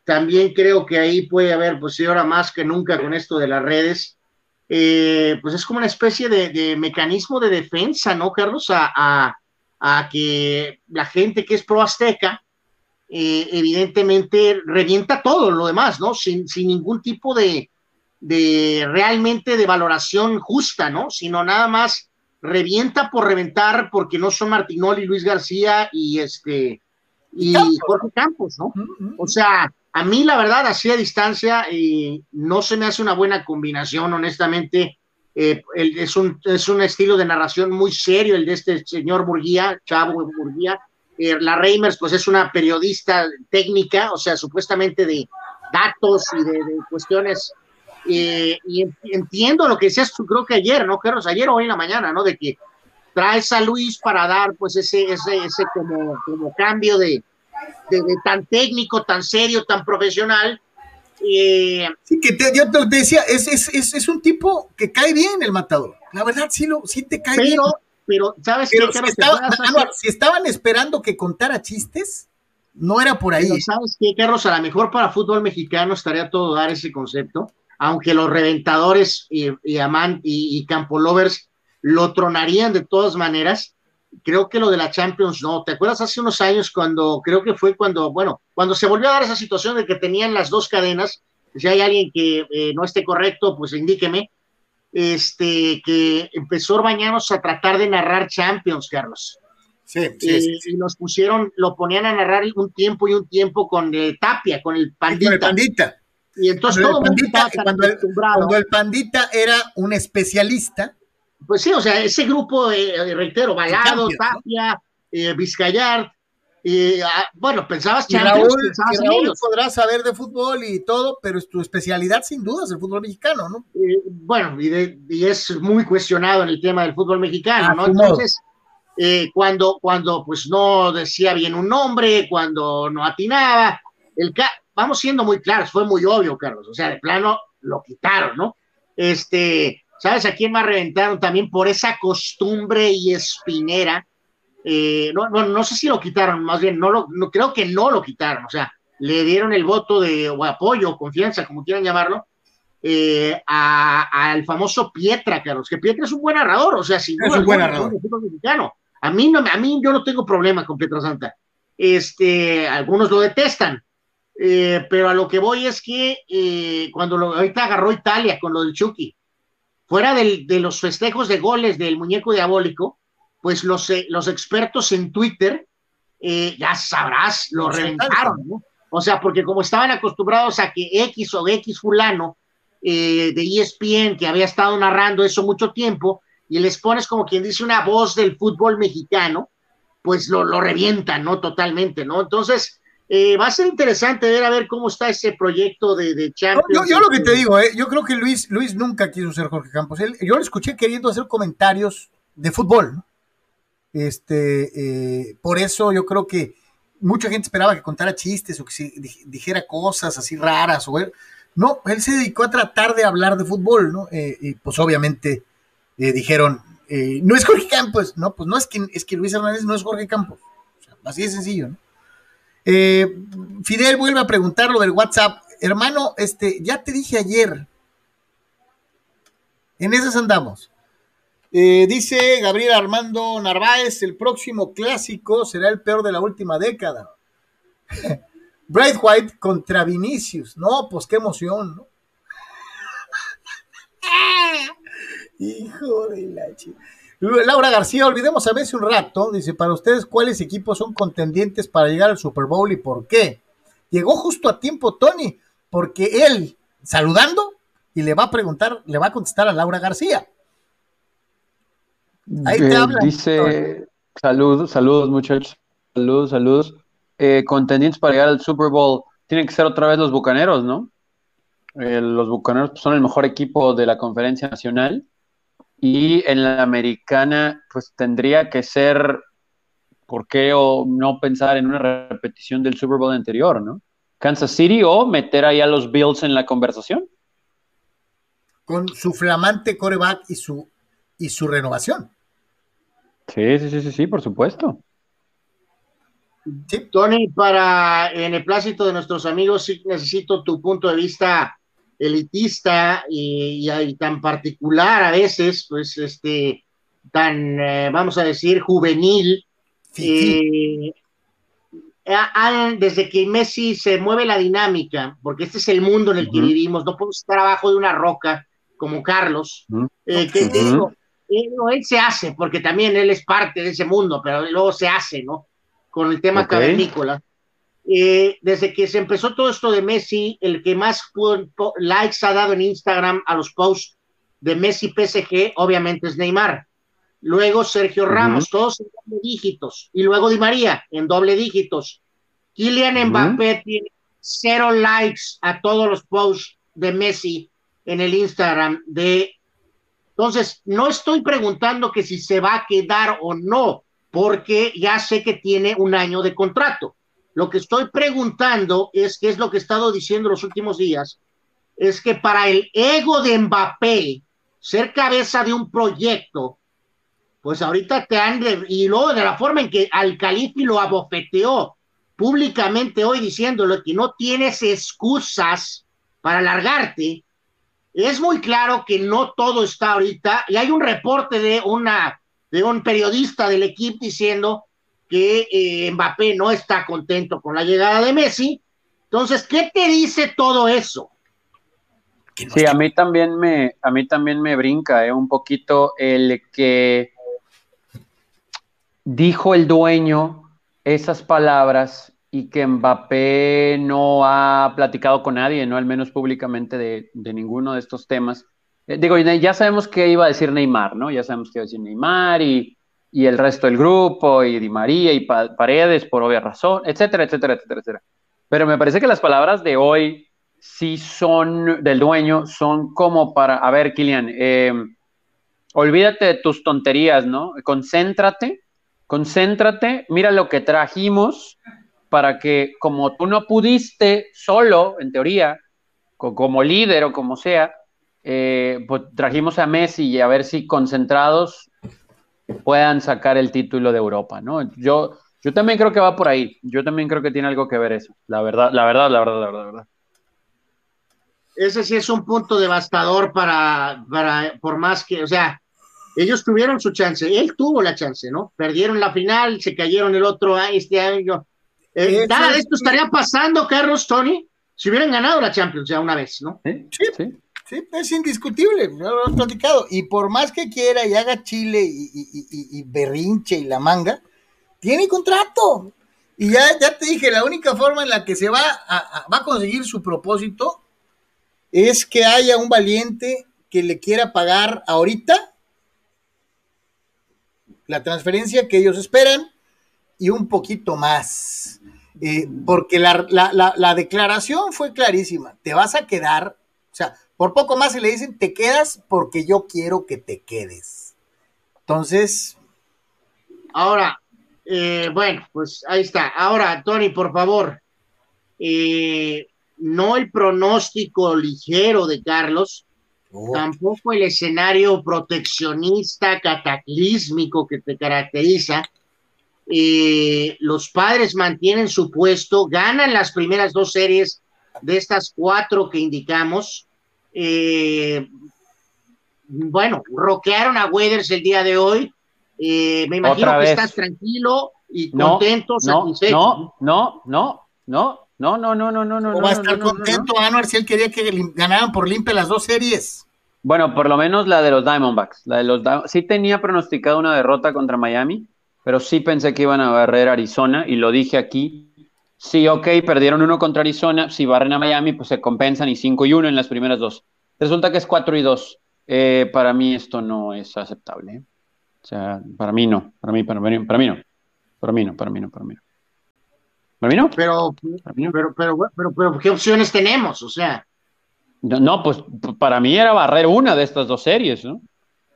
S2: también creo que ahí puede haber, pues ahora más que nunca con esto de las redes, eh, pues es como una especie de, mecanismo de defensa, ¿no, Carlos? A, que la gente que es pro azteca, eh, evidentemente revienta todo lo demás, ¿no? Sin, ningún tipo de, realmente de valoración justa, ¿no? Sino nada más revienta por reventar porque no son Martinoli, Luis García y este y Jorge Campos, ¿no? O sea, a mí, la verdad, así a distancia, eh, no se me hace una buena combinación, honestamente. Eh, es, un, es un estilo de narración muy serio el de este señor Burguía, Chavo Burguía. Eh, la Reimers, pues es una periodista técnica, o sea, supuestamente de datos y de, cuestiones. y entiendo lo que decías tú, creo que ayer, ¿no, Carlos? Ayer o hoy en la mañana, ¿no? De que traes a Luis para dar, pues, ese, ese, ese como, como cambio de, de, tan técnico, tan serio, tan profesional.
S1: Eh, sí, que te, yo te decía, es, es, es, es, un tipo que cae bien el matador. La verdad, sí, lo, sí te cae
S2: bien. Pero, ¿sabes qué?
S1: Si, estaban esperando que contara chistes, no era por ahí.
S2: ¿Sabes qué, Carlos? A lo mejor para fútbol mexicano estaría todo dar ese concepto, aunque los reventadores y, y, Amant y, y Campo Lovers lo tronarían de todas maneras creo que lo de la Champions no. ¿Te acuerdas hace unos años cuando, creo que fue cuando, bueno, cuando se volvió a dar esa situación de que tenían las dos cadenas? Si hay alguien que eh, no esté correcto, pues indíqueme. Este, que empezó Orbañanos a tratar de narrar Champions, Carlos.
S1: Sí, sí,
S2: eh, sí, Y nos pusieron, lo ponían a narrar un tiempo y un tiempo con el Tapia, con el Pandita.
S1: el Pandita.
S2: Y entonces todo
S1: el pandita, cuando el Pandita era un especialista,
S2: pues sí, o sea, ese grupo, eh, reitero, Balado, Tapia, eh, Vizcayar, y, ah, bueno, pensabas
S1: Champions, pensabas Raúl podrás saber de fútbol y todo, pero es tu especialidad sin duda es el fútbol mexicano, ¿no?
S2: Eh, bueno, y, es muy cuestionado en el tema del fútbol mexicano, ¿no? Entonces, eh, cuando, cuando pues no decía bien un nombre, cuando no atinaba, el vamos siendo muy claros, fue muy obvio, Carlos, o sea, de plano lo quitaron, ¿no? Este, ¿Sabes a quién más reventaron también por esa costumbre y espinera? Eh, no, no, sé si lo quitaron, más bien, no, lo, no creo que no lo quitaron, o sea, le dieron el voto de o apoyo, confianza, como quieran llamarlo, eh, al famoso Pietra, Carlos, que Pietra es un buen narrador, o sea, sin
S1: es un buen narrador.
S2: Mexicano. A mí, no, a mí yo no tengo problema con Pietra Santa. Este, algunos lo detestan, eh, pero a lo que voy es que cuando lo, ahorita agarró Italia con lo del Chucky, fuera de los festejos de goles del muñeco diabólico, pues los, eh, los expertos en Twitter, eh, ya sabrás, lo reventaron, ¿no? O sea, porque como estaban acostumbrados a que X o X fulano eh, de ESPN que había estado narrando eso mucho tiempo y les pones como quien dice una voz del fútbol mexicano, pues lo, lo revientan, ¿no? Totalmente, ¿no? Entonces, eh, va a ser interesante ver a ver cómo está ese proyecto de, de Champions.
S1: Yo, lo que te digo, eh, yo creo que Luis, Luis nunca quiso ser Jorge Campos. yo lo escuché queriendo hacer comentarios de fútbol. Este, eh, por eso yo creo que mucha gente esperaba que contara chistes o que dijera cosas así raras. O, no, él se dedicó a tratar de hablar de fútbol, ¿no? y pues obviamente dijeron, no es Jorge Campos, no, pues no es que, es que Luis Hernández no es Jorge Campos. así de sencillo, ¿no? Eh, Fidel vuelve a preguntar lo del WhatsApp. Hermano, este, ya te dije ayer. En esas andamos. Eh, dice Gabriel Armando Narváez, el próximo clásico será el peor de la última década. Bright White contra Vinicius. No, pues qué emoción, ¿no? Hijo de la chica. Laura García, olvidemos a veces un rato, dice, para ustedes, ¿cuáles equipos son contendientes para llegar al Super Bowl y por qué? Llegó justo a tiempo Tony, porque él, saludando, y le va a preguntar, le va a contestar a Laura García.
S3: Ahí te eh, habla. Dice, saludos, saludos muchachos, saludos, saludos. Eh, contendientes para llegar al Super Bowl, tienen que ser otra vez los Bucaneros, ¿no? Eh, los Bucaneros son el mejor equipo de la conferencia nacional y en la americana, pues tendría que ser, ¿por qué o no pensar en una repetición del Super Bowl anterior, ¿no? Kansas City o meter ahí a los Bills en la conversación.
S1: Con su flamante coreback y su, y su renovación.
S3: Sí, sí, sí, sí, sí, por supuesto.
S2: Tony, para en el plácito de nuestros amigos, sí necesito tu punto de vista elitista y, tan particular a veces, pues este, tan, eh, vamos a decir, juvenil. Eh, desde que Messi se mueve la dinámica, porque este es el mundo en el que vivimos, no podemos estar abajo de una roca como Carlos, eh, que él se hace, porque también él es parte de ese mundo, pero luego se hace, ¿no? Con el tema cavernícola. Eh, desde que se empezó todo esto de Messi, el que más likes ha dado en Instagram a los posts de Messi PSG, obviamente es Neymar. Luego Sergio Ramos, todos en doble dígitos. Y luego Di María, en doble dígitos. Kylian Mbappé tiene cero likes a todos los posts de Messi en el Instagram de entonces, no estoy preguntando que si se va a quedar o no, porque ya sé que tiene un año de contrato. Lo que estoy preguntando es, qué es lo que he estado diciendo los últimos días, es que para el ego de Mbappé, ser cabeza de un proyecto, pues ahorita te han, y luego de la forma en que Al Califi lo abofeteó públicamente hoy diciéndolo que no tienes excusas para largarte, es muy claro que no todo está ahorita, y hay un reporte de una de un periodista del equipo diciendo que eh, Mbappé no está contento con la llegada de Messi. Entonces, ¿qué te dice todo eso?
S3: Sí, a mí también me, a mí también me brinca eh, un poquito el que dijo el dueño esas palabras y que Mbappé no ha platicado con nadie, no al menos públicamente de, ninguno de estos temas. Eh, digo, ya sabemos que iba a decir Neymar, ¿no? Ya sabemos que iba a decir Neymar y y el resto del grupo, y Di María y Paredes por obvia razón, etcétera, etcétera, etcétera, etcétera. Pero me parece que las palabras de hoy sí son del dueño, son como para, a ver, Kilian, eh, olvídate de tus tonterías, ¿no? Concéntrate, concéntrate, mira lo que trajimos para que como tú no pudiste solo, en teoría, como líder o como sea, eh, pues trajimos a Messi y a ver si concentrados puedan sacar el título de Europa, ¿no? Yo, yo también creo que va por ahí. Yo también creo que tiene algo que ver eso. La verdad, la verdad, la verdad, la verdad, la verdad.
S2: Ese sí es un punto devastador para, para, por más que, o sea, ellos tuvieron su chance, él tuvo la chance, ¿no? Perdieron la final, se cayeron el otro este año. Eh, esto estaría pasando, Carlos, Tony, si hubieran ganado la Champions ya una vez, ¿no?
S1: Sí, sí. Sí, es indiscutible, lo hemos platicado. Y por más que quiera y haga chile y, berrinche y la manga, tiene contrato. Y ya, ya te dije, la única forma en la que se va a, va a conseguir su propósito es que haya un valiente que le quiera pagar ahorita la transferencia que ellos esperan y un poquito más. Eh, porque la, declaración fue clarísima. Te vas a quedar, o sea, por poco más se le dicen, te quedas porque yo quiero que te quedes. Entonces.
S2: Ahora, eh, bueno, pues ahí está. Ahora, Tony, por favor, eh, no el pronóstico ligero de Carlos, oh. tampoco el escenario proteccionista, cataclísmico que te caracteriza, eh, los padres mantienen su puesto, ganan las primeras dos series de estas cuatro que indicamos. Eh, bueno, roquearon a Weathers el día de hoy. Eh, me imagino que estás tranquilo y contento,
S3: no, No, no, no, no, no, no, no, no, no, no.
S1: va a estar contento, Anuar, si él quería que ganaran por limpia las dos series?
S3: Bueno, por lo menos la de los Diamondbacks. La de los sí tenía pronosticado una derrota contra Miami, pero sí pensé que iban a barrer Arizona y lo dije aquí. Sí, ok, perdieron uno contra Arizona. Si barren a Miami, pues se compensan y 5 y 1 en las primeras dos. Resulta que es 4 y 2. Eh, para mí esto no es aceptable. ¿eh? O sea, para mí no. Para mí, para mí, para mí no. Para mí no, para mí no, para mí no.
S2: Para mí no. Pero, pero, pero, pero, pero, ¿qué opciones tenemos? O sea.
S3: No, pues para mí era barrer una de estas dos series, ¿no?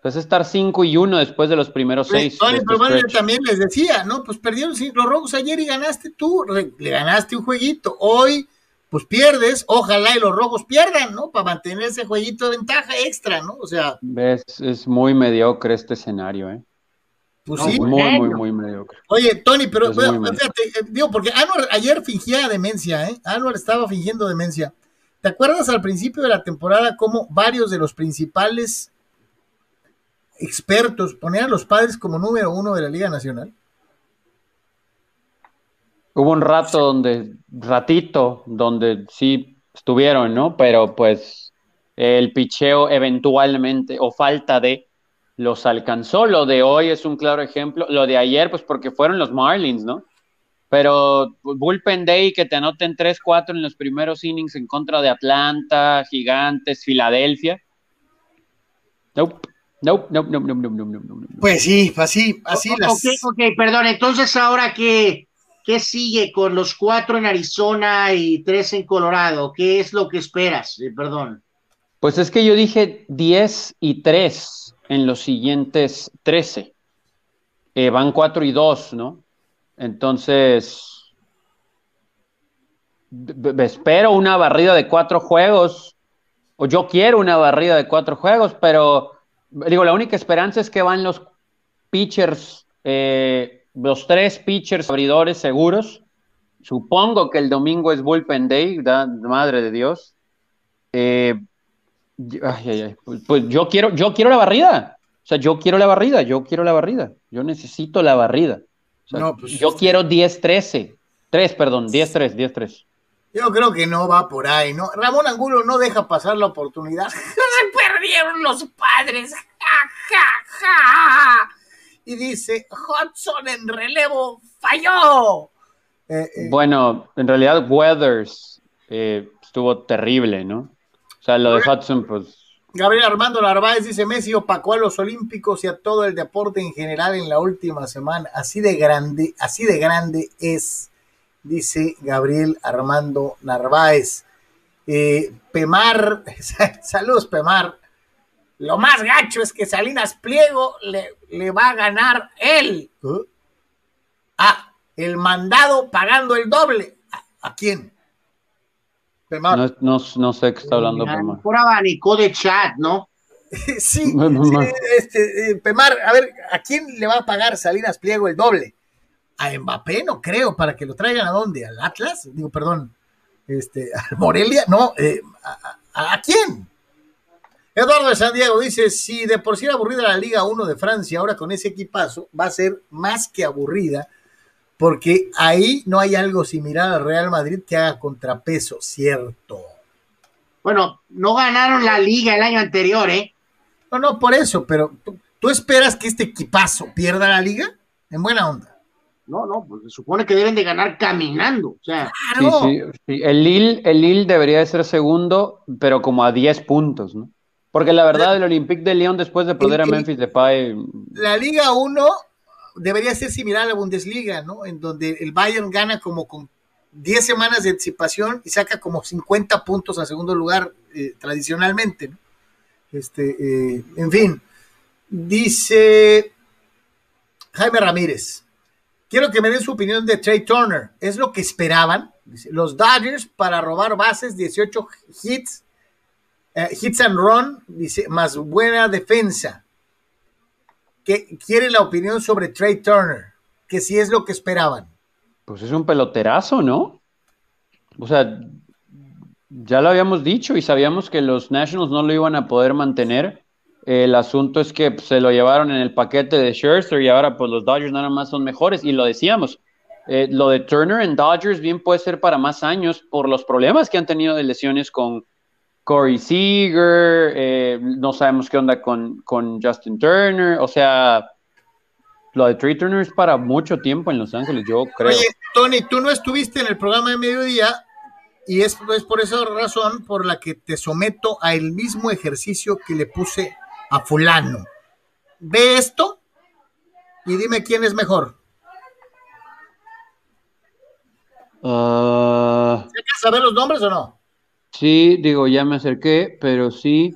S3: Pues estar 5 y 1 después de los primeros 6.
S1: Tony, pero bueno, yo también les decía, ¿no? Pues perdieron los Rojos ayer y ganaste tú, le ganaste un jueguito. Hoy, pues pierdes, ojalá y los Rojos pierdan, ¿no? Para mantener ese jueguito de ventaja extra, ¿no? O sea.
S3: Ves, es muy mediocre este escenario, ¿eh?
S1: Pues sí.
S3: Muy, muy, muy mediocre.
S1: Oye, Tony, pero fíjate, eh, digo, porque Anwar ayer fingía demencia, ¿eh? Anwar estaba fingiendo demencia. ¿Te acuerdas al principio de la temporada cómo varios de los principales expertos ponían a los padres como número uno de la Liga Nacional?
S3: Hubo un rato donde, ratito, donde sí estuvieron, ¿no? Pero pues el picheo eventualmente, o falta de, los alcanzó. Lo de hoy es un claro ejemplo. Lo de ayer, pues porque fueron los Marlins, ¿no? Pero Bullpen Day, que te anoten 3-4 en los primeros innings en contra de Atlanta, Gigantes, Filadelfia. Nope. Nope, nope, nope, nope, nope, nope, nope,
S1: Pues sí, así, así
S2: las... Ok, ok, perdón, entonces ahora qué, qué sigue con los cuatro en Arizona y tres en Colorado, ¿qué es lo que esperas? Eh, perdón.
S3: Pues es que yo dije 10 y 3 en los siguientes 13. Eh, van 4 y 2, ¿no? Entonces, espero una barrida de cuatro juegos, o yo quiero una barrida de cuatro juegos, pero digo, la única esperanza es que van los pitchers, eh, los tres pitchers abridores seguros. Supongo que el domingo es Bullpen Day, madre de Dios. Eh, pues, pues, yo quiero, yo quiero la barrida. O sea, yo quiero la barrida, yo quiero la barrida. Yo necesito la barrida. Pues, yo quiero 10-13. 3, perdón, 10-3, 10-3.
S1: Yo creo que no va por ahí, ¿no? Ramón Angulo no deja pasar la oportunidad. Se perdieron los padres. Y dice, Hudson en relevo falló.
S3: Eh, eh. Bueno, en realidad Weathers eh, estuvo terrible, ¿no? O sea, lo de Hudson, pues...
S1: Gabriel Armando Narváez dice, Messi opacó a los Olímpicos y a todo el deporte en general en la última semana. Así de grande, así de grande es dice Gabriel Armando Narváez. Eh, Pemar, saludos Pemar. Lo más gacho es que Salinas Pliego le, va a ganar él. ¿Eh? Ah, el mandado pagando el doble. ¿A, quién?
S3: Pemar. No, sé qué está hablando Pemar.
S2: Por abanico de chat, ¿no?
S1: sí, este, eh, Pemar, a ver, ¿a quién le va a pagar Salinas Pliego el doble? A Mbappé, no creo, para que lo traigan a dónde, al Atlas, digo, perdón, este, al Morelia, no, eh, a, quién? Eduardo de San Diego dice, si de por sí era aburrida la Liga 1 de Francia, ahora con ese equipazo va a ser más que aburrida, porque ahí no hay algo similar al Real Madrid que haga contrapeso, cierto.
S2: Bueno, no ganaron la liga el año anterior, ¿eh?
S1: No, no, por eso, pero ¿tú, tú esperas que este equipazo pierda la liga? En buena onda.
S2: No, no, pues se supone que deben de ganar caminando. O sea,
S3: sí, sí, El, Lille, el Lille debería de ser segundo, pero como a 10 puntos, ¿no? Porque la verdad, el Olympique de Lyon, después de poder a Memphis Depay.
S1: La Liga 1 debería ser similar a la Bundesliga, ¿no? En donde el Bayern gana como con 10 semanas de anticipación y saca como 50 puntos al segundo lugar eh, tradicionalmente, ¿no? Este, eh, en fin, dice Jaime Ramírez. Quiero que me den su opinión de Trey Turner. ¿Es lo que esperaban? los Dodgers para robar bases, 18 hits, eh, hits and run, dice, más buena defensa. ¿Qué, quiere la opinión sobre Trey Turner, que si es lo que esperaban.
S3: Pues es un peloterazo, ¿no? O sea, ya lo habíamos dicho y sabíamos que los Nationals no lo iban a poder mantener. El asunto es que pues, se lo llevaron en el paquete de Scherzer y ahora pues los Dodgers nada más son mejores y lo decíamos. Eh, lo de Turner en Dodgers bien puede ser para más años por los problemas que han tenido de lesiones con Corey Seager, eh, no sabemos qué onda con, con, Justin Turner, o sea, lo de Trey Turner es para mucho tiempo en Los Ángeles, yo creo. Oye,
S1: Tony, tú no estuviste en el programa de mediodía y es, es por esa razón por la que te someto a el mismo ejercicio que le puse a fulano. Ve esto y dime quién es mejor.
S3: Uh,
S1: ¿Quieres saber los nombres o no?
S3: Sí, digo, ya me acerqué, pero sí.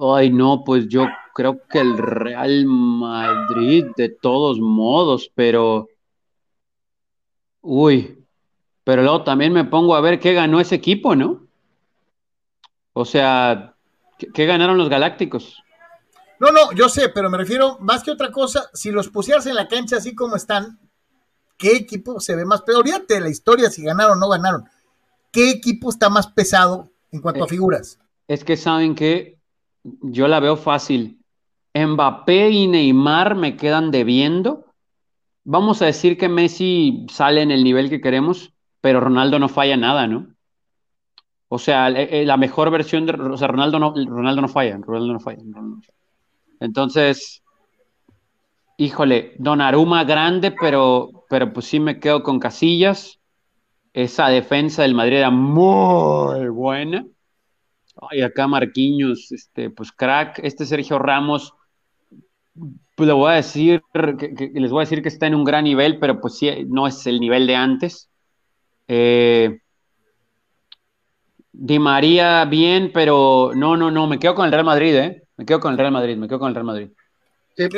S3: Ay, no, pues yo creo que el Real Madrid de todos modos, pero... Uy, pero luego también me pongo a ver qué ganó ese equipo, ¿no? O sea, ¿qué, ganaron los Galácticos?
S1: No, no, yo sé, pero me refiero más que otra cosa, si los pusieras en la cancha así como están, ¿qué equipo se ve más peor? Olvídate de la historia si ganaron o no ganaron. ¿Qué equipo está más pesado en cuanto a eh, figuras?
S3: Es que saben que yo la veo fácil. Mbappé y Neymar me quedan debiendo. Vamos a decir que Messi sale en el nivel que queremos, pero Ronaldo no falla nada, ¿no? O sea, eh, la mejor versión de o sea, Ronaldo no, Ronaldo no falla, Ronaldo no falla. Ronaldo no falla. Entonces, híjole, Don Aruma grande, pero, pero pues sí me quedo con Casillas. Esa defensa del Madrid era muy buena. Ay, acá Marquiños, este, pues crack. Este Sergio Ramos, pues le voy a decir, que, les voy a decir que está en un gran nivel, pero pues sí, no es el nivel de antes. Eh, Di María bien, pero no, no, no, me quedo con el Real Madrid, ¿eh? Me quedo con el Real Madrid, me quedo con el Real Madrid.
S1: Eh,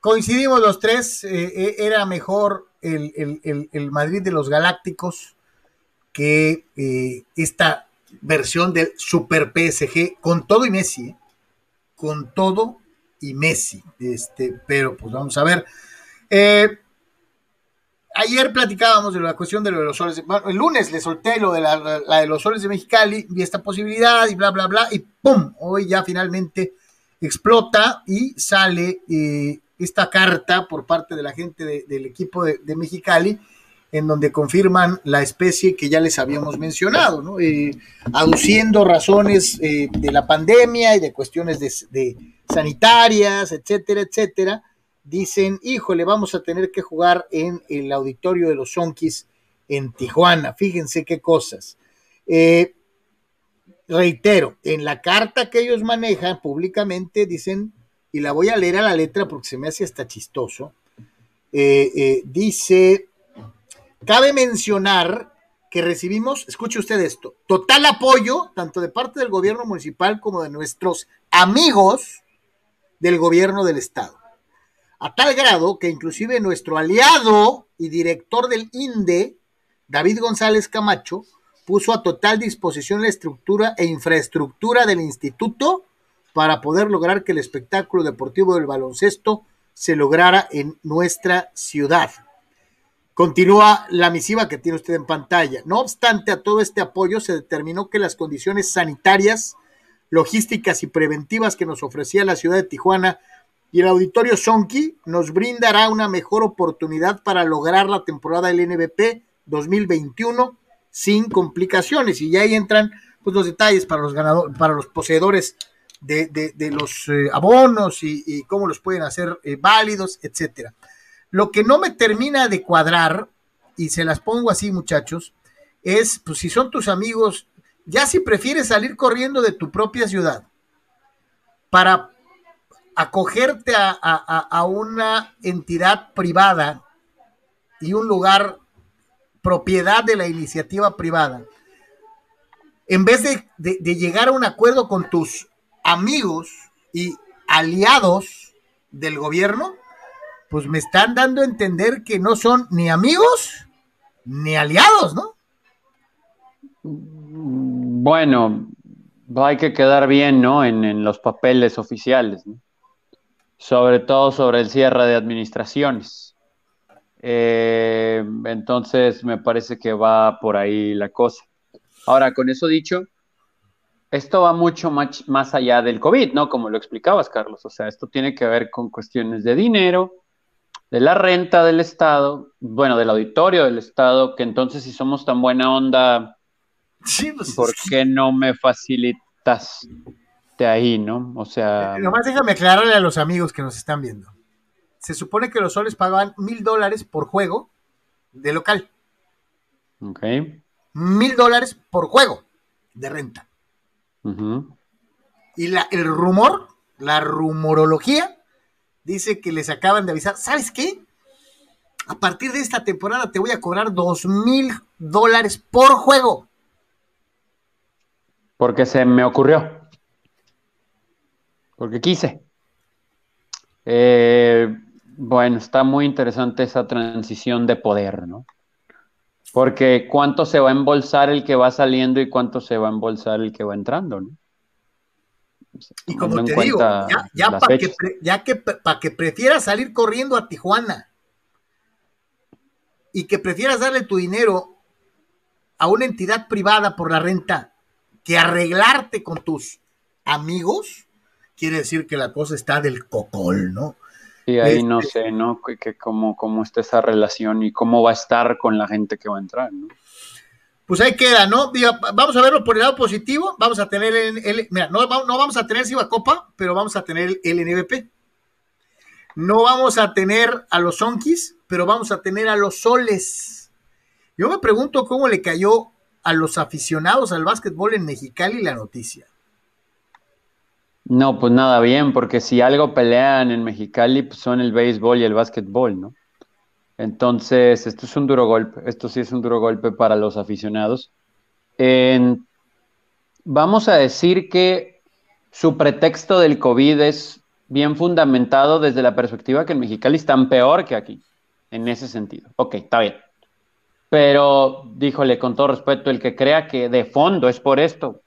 S1: coincidimos los tres, eh, eh, era mejor el, Madrid de los Galácticos que esta versión del Super PSG con todo y Messi, con todo y Messi. Este, pero pues vamos a ver. Ayer platicábamos de la cuestión de, los soles. el lunes le solté lo de la, la, de los soles de Mexicali, y esta posibilidad y bla, bla, bla, y ¡pum! Hoy ya finalmente explota y sale eh, esta carta por parte de la gente del equipo de, Mexicali, en donde confirman la especie que ya les habíamos mencionado, ¿no? Eh, aduciendo razones eh, de la pandemia y de cuestiones de, sanitarias, etcétera, etcétera, dicen, híjole, vamos a tener que jugar en el auditorio de los Sonkis en Tijuana. Fíjense qué cosas. Eh, reitero, en la carta que ellos manejan públicamente dicen, y la voy a leer a la letra porque se me hace hasta chistoso, eh, eh, dice, cabe mencionar que recibimos, escuche usted esto, total apoyo tanto de parte del gobierno municipal como de nuestros amigos del gobierno del estado. A tal grado que inclusive nuestro aliado y director del INDE, David González Camacho, puso a total disposición la estructura e infraestructura del instituto para poder lograr que el espectáculo deportivo del baloncesto se lograra en nuestra ciudad. Continúa la misiva que tiene usted en pantalla. No obstante a todo este apoyo, se determinó que las condiciones sanitarias, logísticas y preventivas que nos ofrecía la ciudad de Tijuana y el auditorio Sonki nos brindará una mejor oportunidad para lograr la temporada del NBP 2021 sin complicaciones. Y ya ahí entran pues, los detalles para los ganadores, para los poseedores de, los eh, abonos y, cómo los pueden hacer eh, válidos, etcétera. Lo que no me termina de cuadrar, y se las pongo así, muchachos, es, pues si son tus amigos, ya si prefieres salir corriendo de tu propia ciudad para acogerte a, una entidad privada y un lugar propiedad de la iniciativa privada, en vez de, de, llegar a un acuerdo con tus amigos y aliados del gobierno, pues me están dando a entender que no son ni amigos ni aliados, ¿no?
S3: Bueno, hay que quedar bien, ¿no? En, los papeles oficiales, ¿no? Sobre todo sobre el cierre de administraciones. Eh, entonces, me parece que va por ahí la cosa. Ahora, con eso dicho, esto va mucho más, más allá del COVID, ¿no? Como lo explicabas, Carlos. O sea, esto tiene que ver con cuestiones de dinero, de la renta del Estado, bueno, del auditorio del Estado, que entonces si somos tan buena onda, sí, pues, ¿por qué no me facilitas de ahí, no? O sea...
S1: Eh, nomás déjame aclararle a los amigos que nos están viendo. Se supone que los soles pagaban mil dólares por juego de local.
S3: Ok.
S1: Mil dólares por juego de renta. Y la, el rumor, la rumorología, dice que les acaban de avisar, ¿sabes qué? A partir de esta temporada te voy a cobrar dos mil dólares por juego.
S3: Porque se me ocurrió. Porque quise. Eh, bueno, está muy interesante esa transición de poder, ¿no? Porque cuánto se va a embolsar el que va saliendo y cuánto se va a embolsar el que va entrando, ¿no?
S1: Y como te digo, ya, para que, ya que, que prefieras salir corriendo a Tijuana y que prefieras darle tu dinero a una entidad privada por la renta que arreglarte con tus amigos, quiere decir que la cosa está del cocol, ¿no?
S3: Y ahí no este sé, ¿no? Que, cómo, cómo está esa relación y cómo va a estar con la gente que va a entrar, ¿no?
S1: pues ahí queda, ¿no? vamos a verlo por el lado positivo. Vamos a tener el, mira, no, no, vamos a tener Siva Copa, pero vamos a tener el NBP. No vamos a tener a los Sonkis, pero vamos a tener a los Soles. Yo me pregunto cómo le cayó a los aficionados al básquetbol en Mexicali la noticia.
S3: No, pues nada bien, porque si algo pelean en Mexicali, pues son el béisbol y el básquetbol, ¿no? Entonces, esto es un duro golpe, esto sí es un duro golpe para los aficionados. vamos a decir que su pretexto del COVID es bien fundamentado desde la perspectiva que en Mexicali están peor que aquí, en ese sentido. Ok, está bien. Pero, díjole con todo respeto, el que crea que de fondo es por esto,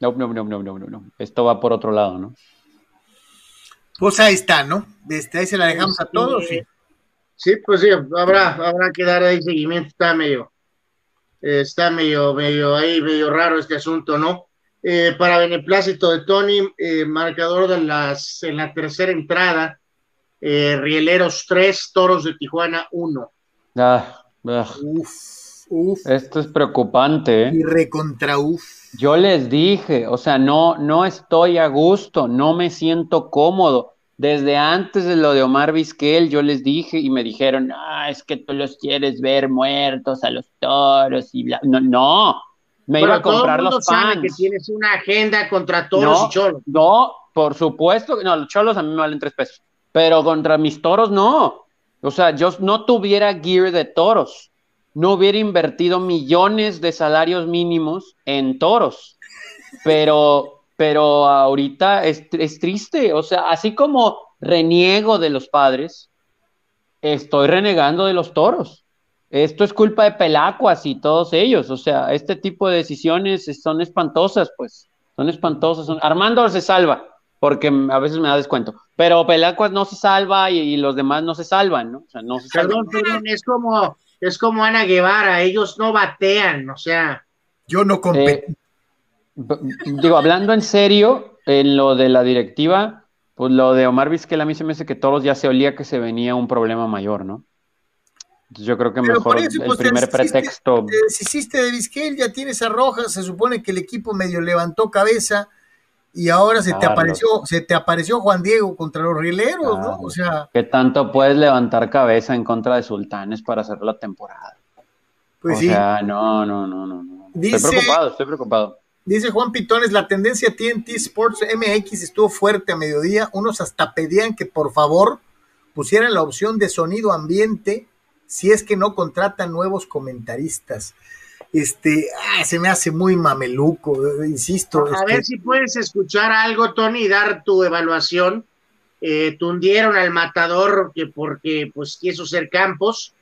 S3: no, no, no, no, no, no, esto va por otro lado, ¿no?
S1: Pues ahí está, ¿no? Desde ahí se la dejamos a todos. Sí.
S2: Sí, pues sí, habrá, habrá que dar ahí seguimiento, está medio, está medio, medio ahí, medio raro este asunto, ¿no? Eh, para beneplácito de Tony, eh, marcador de las, en la tercera entrada, eh, Rieleros 3, Toros de Tijuana 1.
S3: Ah, ah. Uf, uf. Esto es preocupante, ¿eh?
S1: Y recontra uf.
S3: Yo les dije, o sea, no, no estoy a gusto, no me siento cómodo desde antes de lo de Omar Vizquel, yo les dije y me dijeron, ah, es que tú los quieres ver muertos a los toros y bla. No, no, me iba a comprar los fans.
S2: que tienes una agenda contra toros y cholos.
S3: No, por supuesto, no, los cholos a mí me valen tres pesos, pero contra mis toros no. O sea, yo no tuviera gear de toros, no hubiera invertido millones de salarios mínimos en toros, pero pero ahorita es, triste, o sea, así como reniego de los padres, estoy renegando de los toros. Esto es culpa de Pelacuas y todos ellos, o sea, este tipo de decisiones son espantosas, pues, son espantosas. Armando se salva, porque a veces me da descuento, pero Pelacuas no se salva y, los demás no se salvan, ¿no? O sea, no se
S2: perdón, perdón, es como, es como Ana Guevara, ellos no batean, o sea.
S1: Yo no competí. Eh,
S3: digo, hablando en serio, en lo de la directiva, pues lo de Omar Vizquel a mí se me hace que todos ya se olía que se venía un problema mayor, ¿no? Entonces yo creo que mejor el pues, primer pretexto.
S1: Si hiciste de Vizquel, ya tienes a Rojas, se supone que el equipo medio levantó cabeza y ahora se te apareció, se te apareció Juan Diego contra los rieleros, ¿no? O sea.
S3: ¿Qué tanto puedes levantar cabeza en contra de Sultanes para hacer la temporada? Pues o sea, no, no, no, no. estoy preocupado, estoy preocupado.
S1: Dice Juan Pitones, la tendencia TNT Sports MX estuvo fuerte a mediodía. Unos hasta pedían que por favor pusieran la opción de sonido ambiente si es que no contratan nuevos comentaristas este, ah, se me hace muy mameluco, insisto.
S2: A ver si puedes escuchar algo, Tony, y dar tu evaluación. Eh, tundieron al matador que porque pues quiso ser Campos.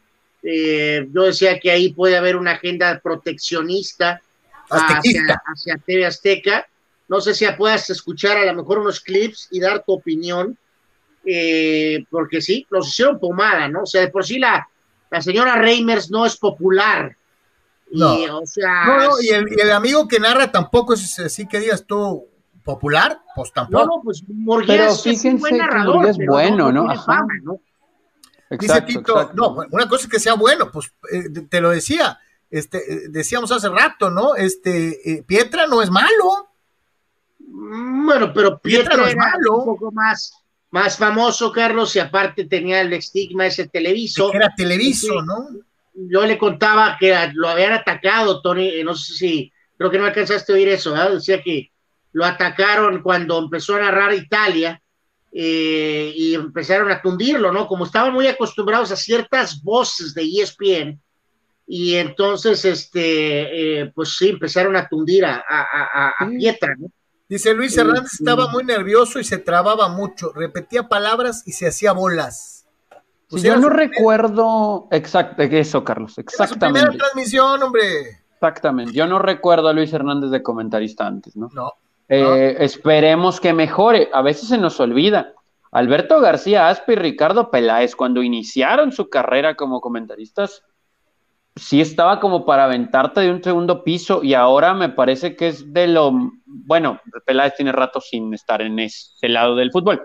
S2: Eh, yo decía que ahí puede haber una agenda proteccionista hacia, hacia, TV Azteca. No sé si puedas escuchar a lo mejor unos clips y dar tu opinión, eh, porque sí, los hicieron pomada, ¿no? O sea, de por sí la, la señora Reimers no es popular
S1: no. Y, o sea, y, el, amigo que narra tampoco es así que digas tú popular, pues tampoco.
S2: No, no, pues Murguías es un buen narrador,
S3: es bueno, ¿no?
S1: Dice Tito, no, una cosa es que sea bueno, pues eh, te lo decía, este, eh, decíamos hace rato, ¿no? Este, eh, Pietra no es malo.
S2: Mm, bueno, pero Pietra, no es malo. un poco más, más famoso, Carlos, y aparte tenía el estigma ese televiso.
S1: era televiso, ¿no?
S2: Yo le contaba que lo habían atacado, Tony, no sé si, creo que no alcanzaste a oír eso, ¿verdad? Decía que lo atacaron cuando empezó a narrar Italia eh, y empezaron a tundirlo, ¿no? Como estaban muy acostumbrados a ciertas voces de ESPN, y entonces, este, eh, pues sí, empezaron a tundir a, a, Pietra, ¿no?
S1: Dice Luis Hernández, estaba muy nervioso y se trababa mucho, repetía palabras y se hacía bolas.
S3: Pues yo no recuerdo exacto eso, Carlos, exactamente.
S1: primera transmisión, hombre.
S3: Exactamente. Yo no recuerdo a Luis Hernández de comentarista antes, ¿no? No. Eh, esperemos que mejore. A veces se nos olvida. Alberto García Aspe y Ricardo Peláez, cuando iniciaron su carrera como comentaristas, sí estaba como para aventarte de un segundo piso y ahora me parece que es de lo. Bueno, Peláez tiene rato sin estar en ese lado del fútbol,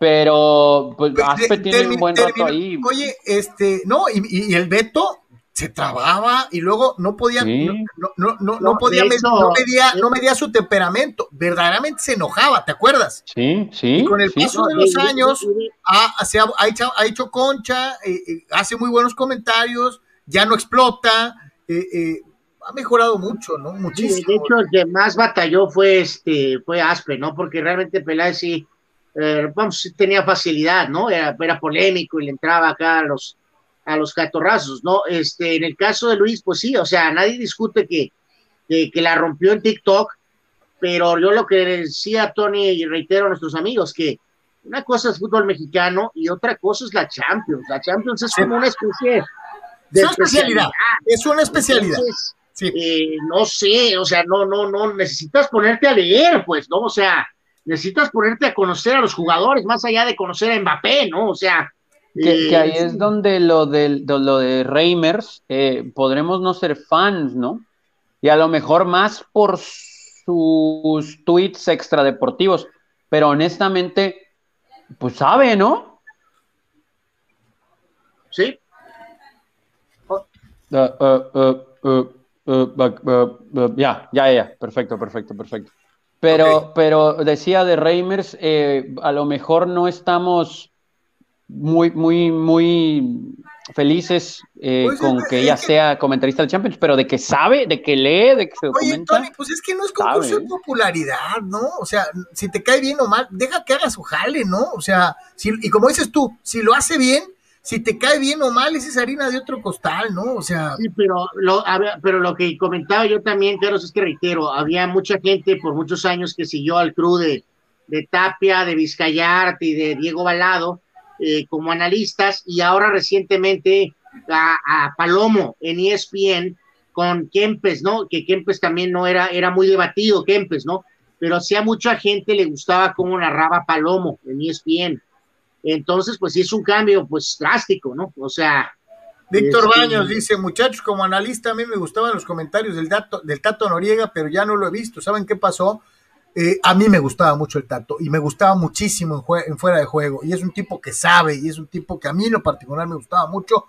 S3: pero pues, pues Aspe tiene un buen rato ahí.
S1: Oye, este, no, y, el Beto se trababa y luego no podía, no, no, no, no, podía, no, medía, no medía su temperamento, verdaderamente se enojaba, ¿te acuerdas?
S3: Sí, sí.
S1: Y con el paso de los años ha, ha, hecho, ha hecho concha, eh, eh, hace muy buenos comentarios, ya no explota, eh, ha mejorado mucho, ¿no? Muchísimo.
S2: de hecho, el que más batalló fue este, fue Aspe, ¿no? Porque realmente Peláez sí eh, vamos, tenía facilidad, ¿no? Era, polémico y le entraba acá a los, a los catorrazos, ¿no? Este, en el caso de Luis, pues sí, o sea, nadie discute que, que, la rompió en TikTok, pero yo lo que decía Tony y reitero a nuestros amigos, que una cosa es fútbol mexicano y otra cosa es la Champions. La Champions es como una especie
S1: de especialidad. Es una especialidad.
S2: Eh, no sé, o sea, no, no, no, necesitas ponerte a leer, pues, ¿no? O sea, necesitas ponerte a conocer a los jugadores, más allá de conocer a Mbappé, ¿no? O sea.
S3: Que, ahí es donde lo de, lo de Reimers eh, podremos no ser fans, ¿no? Y a lo mejor más por sus tweets extradeportivos, pero honestamente, pues sabe, ¿no?
S2: Sí.
S3: ya, ya, ya, perfecto, perfecto, perfecto. Pero, pero decía de Reimers, eh, a lo mejor no estamos muy, muy, muy felices eh, pues con que ella sea comentarista del Champions, pero de que sabe, de que lee, de que se documenta.
S1: Oye, Tony, pues es que no es concurso de popularidad, ¿no? O sea, si te cae bien o mal, deja que haga su jale, ¿no? O sea, si, y como dices tú, si lo hace bien, si te cae bien o mal, esa es harina de otro costal, ¿no? O sea.
S2: Sí, pero lo, pero lo que comentaba yo también, Carlos, es que reitero, había mucha gente por muchos años que siguió al crew de, Tapia, de Vizcayart y de Diego Balado eh, como analistas, y ahora recientemente a, Palomo en ESPN con Kempes, ¿no? Que Kempes también no era, era muy debatido, Kempes, ¿no? Pero sí a mucha gente le gustaba cómo narraba Palomo en ESPN entonces, pues sí es un cambio, pues drástico, ¿no? O sea.
S1: Víctor este, Baños dice, muchachos, como analista a mí me gustaban los comentarios del, dato, del Tato Noriega, pero ya no lo he visto. ¿Saben qué pasó? Eh, a mí me gustaba mucho el Tato y me gustaba muchísimo en, fuera de juego. Y es un tipo que sabe y es un tipo que a mí en lo particular me gustaba mucho.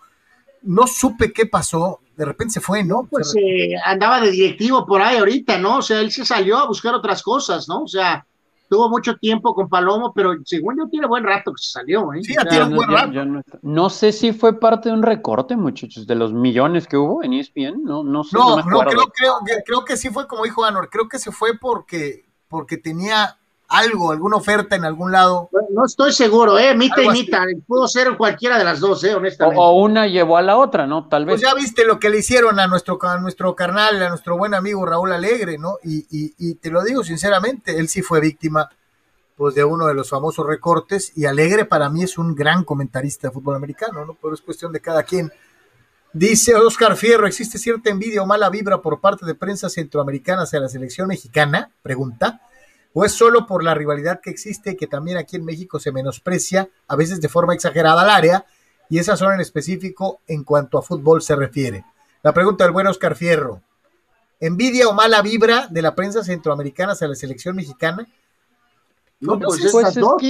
S1: No supe qué pasó, de repente se fue, ¿no?
S2: Pues eh, andaba de directivo por ahí ahorita, ¿no? O sea, él se salió a buscar otras cosas, ¿no? O sea, tuvo mucho tiempo con Palomo, pero según yo tiene buen rato que se salió. ¿eh?
S1: Sí, ya tiene un buen rato.
S3: no, sé si fue parte de un recorte, muchachos, de los millones que hubo en ESPN. No, no sé.
S1: No, no, creo, creo, creo, que sí fue como dijo Anor. Creo que se fue porque, porque tenía algo, alguna oferta en algún lado.
S2: No estoy seguro, ¿eh? Mita y mita. Pudo ser cualquiera de las dos, ¿eh? Honestamente.
S3: O, una llevó a la otra, ¿no? Tal vez.
S1: Pues ya viste lo que le hicieron a nuestro, a nuestro carnal, a nuestro buen amigo Raúl Alegre, ¿no? Y, y, te lo digo sinceramente, él sí fue víctima pues de uno de los famosos recortes y Alegre para mí es un gran comentarista de fútbol americano, ¿no? Pero es cuestión de cada quien. Dice Oscar Fierro, ¿existe cierta envidia o mala vibra por parte de prensa centroamericana hacia la selección mexicana? Pregunta o es solo por la rivalidad que existe que también aquí en México se menosprecia, a veces de forma exagerada, al área, y esa zona en específico en cuanto a fútbol se refiere. La pregunta del buen Oscar Fierro. ¿Envidia o mala vibra de la prensa centroamericana hacia la selección mexicana?
S2: No, pues, pues dos.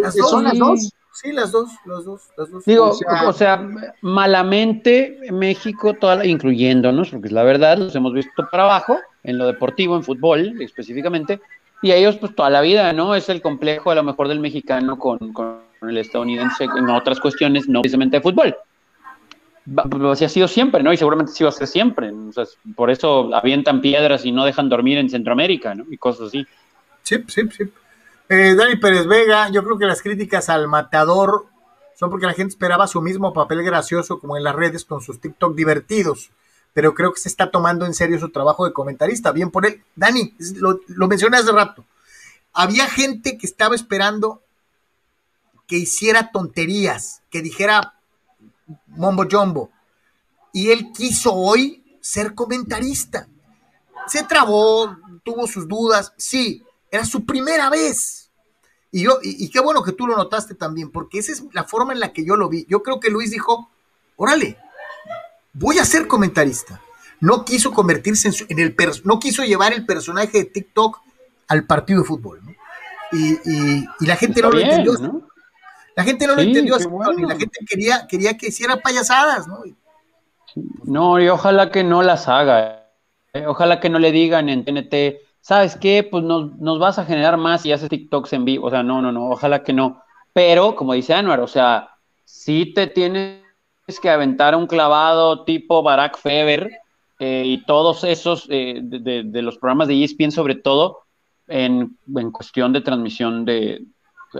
S1: las dos. ¿Son las dos? Sí, las dos, las dos, las dos.
S3: Digo, o sea, malamente México, toda incluyéndonos, porque es la verdad, los hemos visto para abajo, en lo deportivo, en fútbol específicamente, y ellos, pues toda la vida, ¿no? Es el complejo a lo mejor del mexicano con, el estadounidense en otras cuestiones, no precisamente de fútbol. Así ha sido siempre, ¿no? Y seguramente sí va a ser siempre. por eso avientan piedras y no dejan dormir en Centroamérica, ¿no? Y cosas así.
S1: Sí, sí, sí. Eh, Dani Pérez Vega, yo creo que las críticas al matador son porque la gente esperaba su mismo papel gracioso como en las redes con sus TikTok divertidos pero creo que se está tomando en serio su trabajo de comentarista. Bien por él. Dani, lo, lo mencioné hace rato. Había gente que estaba esperando que hiciera tonterías, que dijera mombo jumbo. Y él quiso hoy ser comentarista. Se trabó, tuvo sus dudas. Sí, era su primera vez. Y, yo, y, y, qué bueno que tú lo notaste también, porque esa es la forma en la que yo lo vi. Yo creo que Luis dijo, órale, voy a ser comentarista. No quiso convertirse en, el, no quiso llevar el personaje de TikTok al partido de fútbol, ¿no? Y, la gente no lo entendió. La gente no lo entendió así, la gente quería, quería que hiciera payasadas, ¿no?
S3: No, y ojalá que no las haga. ¿eh? Ojalá que no le digan en TNT, ¿sabes qué? Pues nos, nos vas a generar más y haces TikToks en vivo. O sea, no, no, no, ojalá que no. Pero, como dice Anuar, o sea, sí te tienes que aventar un clavado tipo Barack Feber eh, y todos esos eh, de, los programas de ESPN, sobre todo en, cuestión de transmisión de,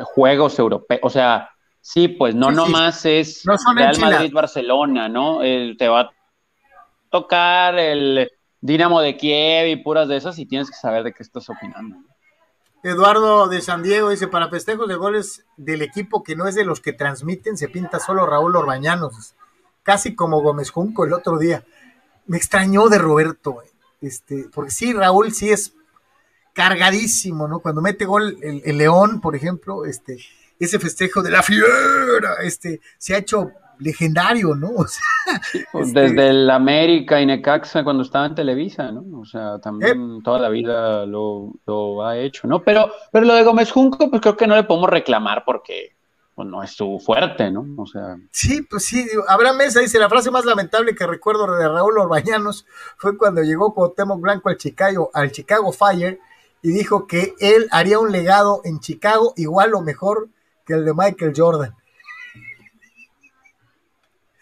S3: juegos europeos. O sea, sí, pues no nomás es Real Madrid-Barcelona, ¿no? te va a tocar el Dinamo de Kiev y puras de esas y tienes que saber de qué estás opinando.
S1: Eduardo de San Diego dice, para festejos de goles del equipo que no es de los que transmiten, se pinta solo Raúl Orbañanos, casi como Gómez Junco el otro día. Me extrañó de Roberto, este, porque sí, Raúl sí es cargadísimo, ¿no? Cuando mete gol el, León, por ejemplo, este, ese festejo de la fiera, este, se ha hecho legendario, ¿no?
S3: Pues este desde el América y Necaxa cuando estaba en Televisa, ¿no? O sea, también eh. toda la vida lo, ha hecho, ¿no? Pero, pero lo de Gómez Junco, pues creo que no le podemos reclamar porque pues, no es su fuerte, ¿no? O sea.
S1: Sí, pues sí, Abraham Mesa dice, la frase más lamentable que recuerdo de Raúl Orbañanos fue cuando llegó Cuauhtémoc Blanco al Chicago, al Chicago Fire y dijo que él haría un legado en Chicago igual o mejor que el de Michael Jordan.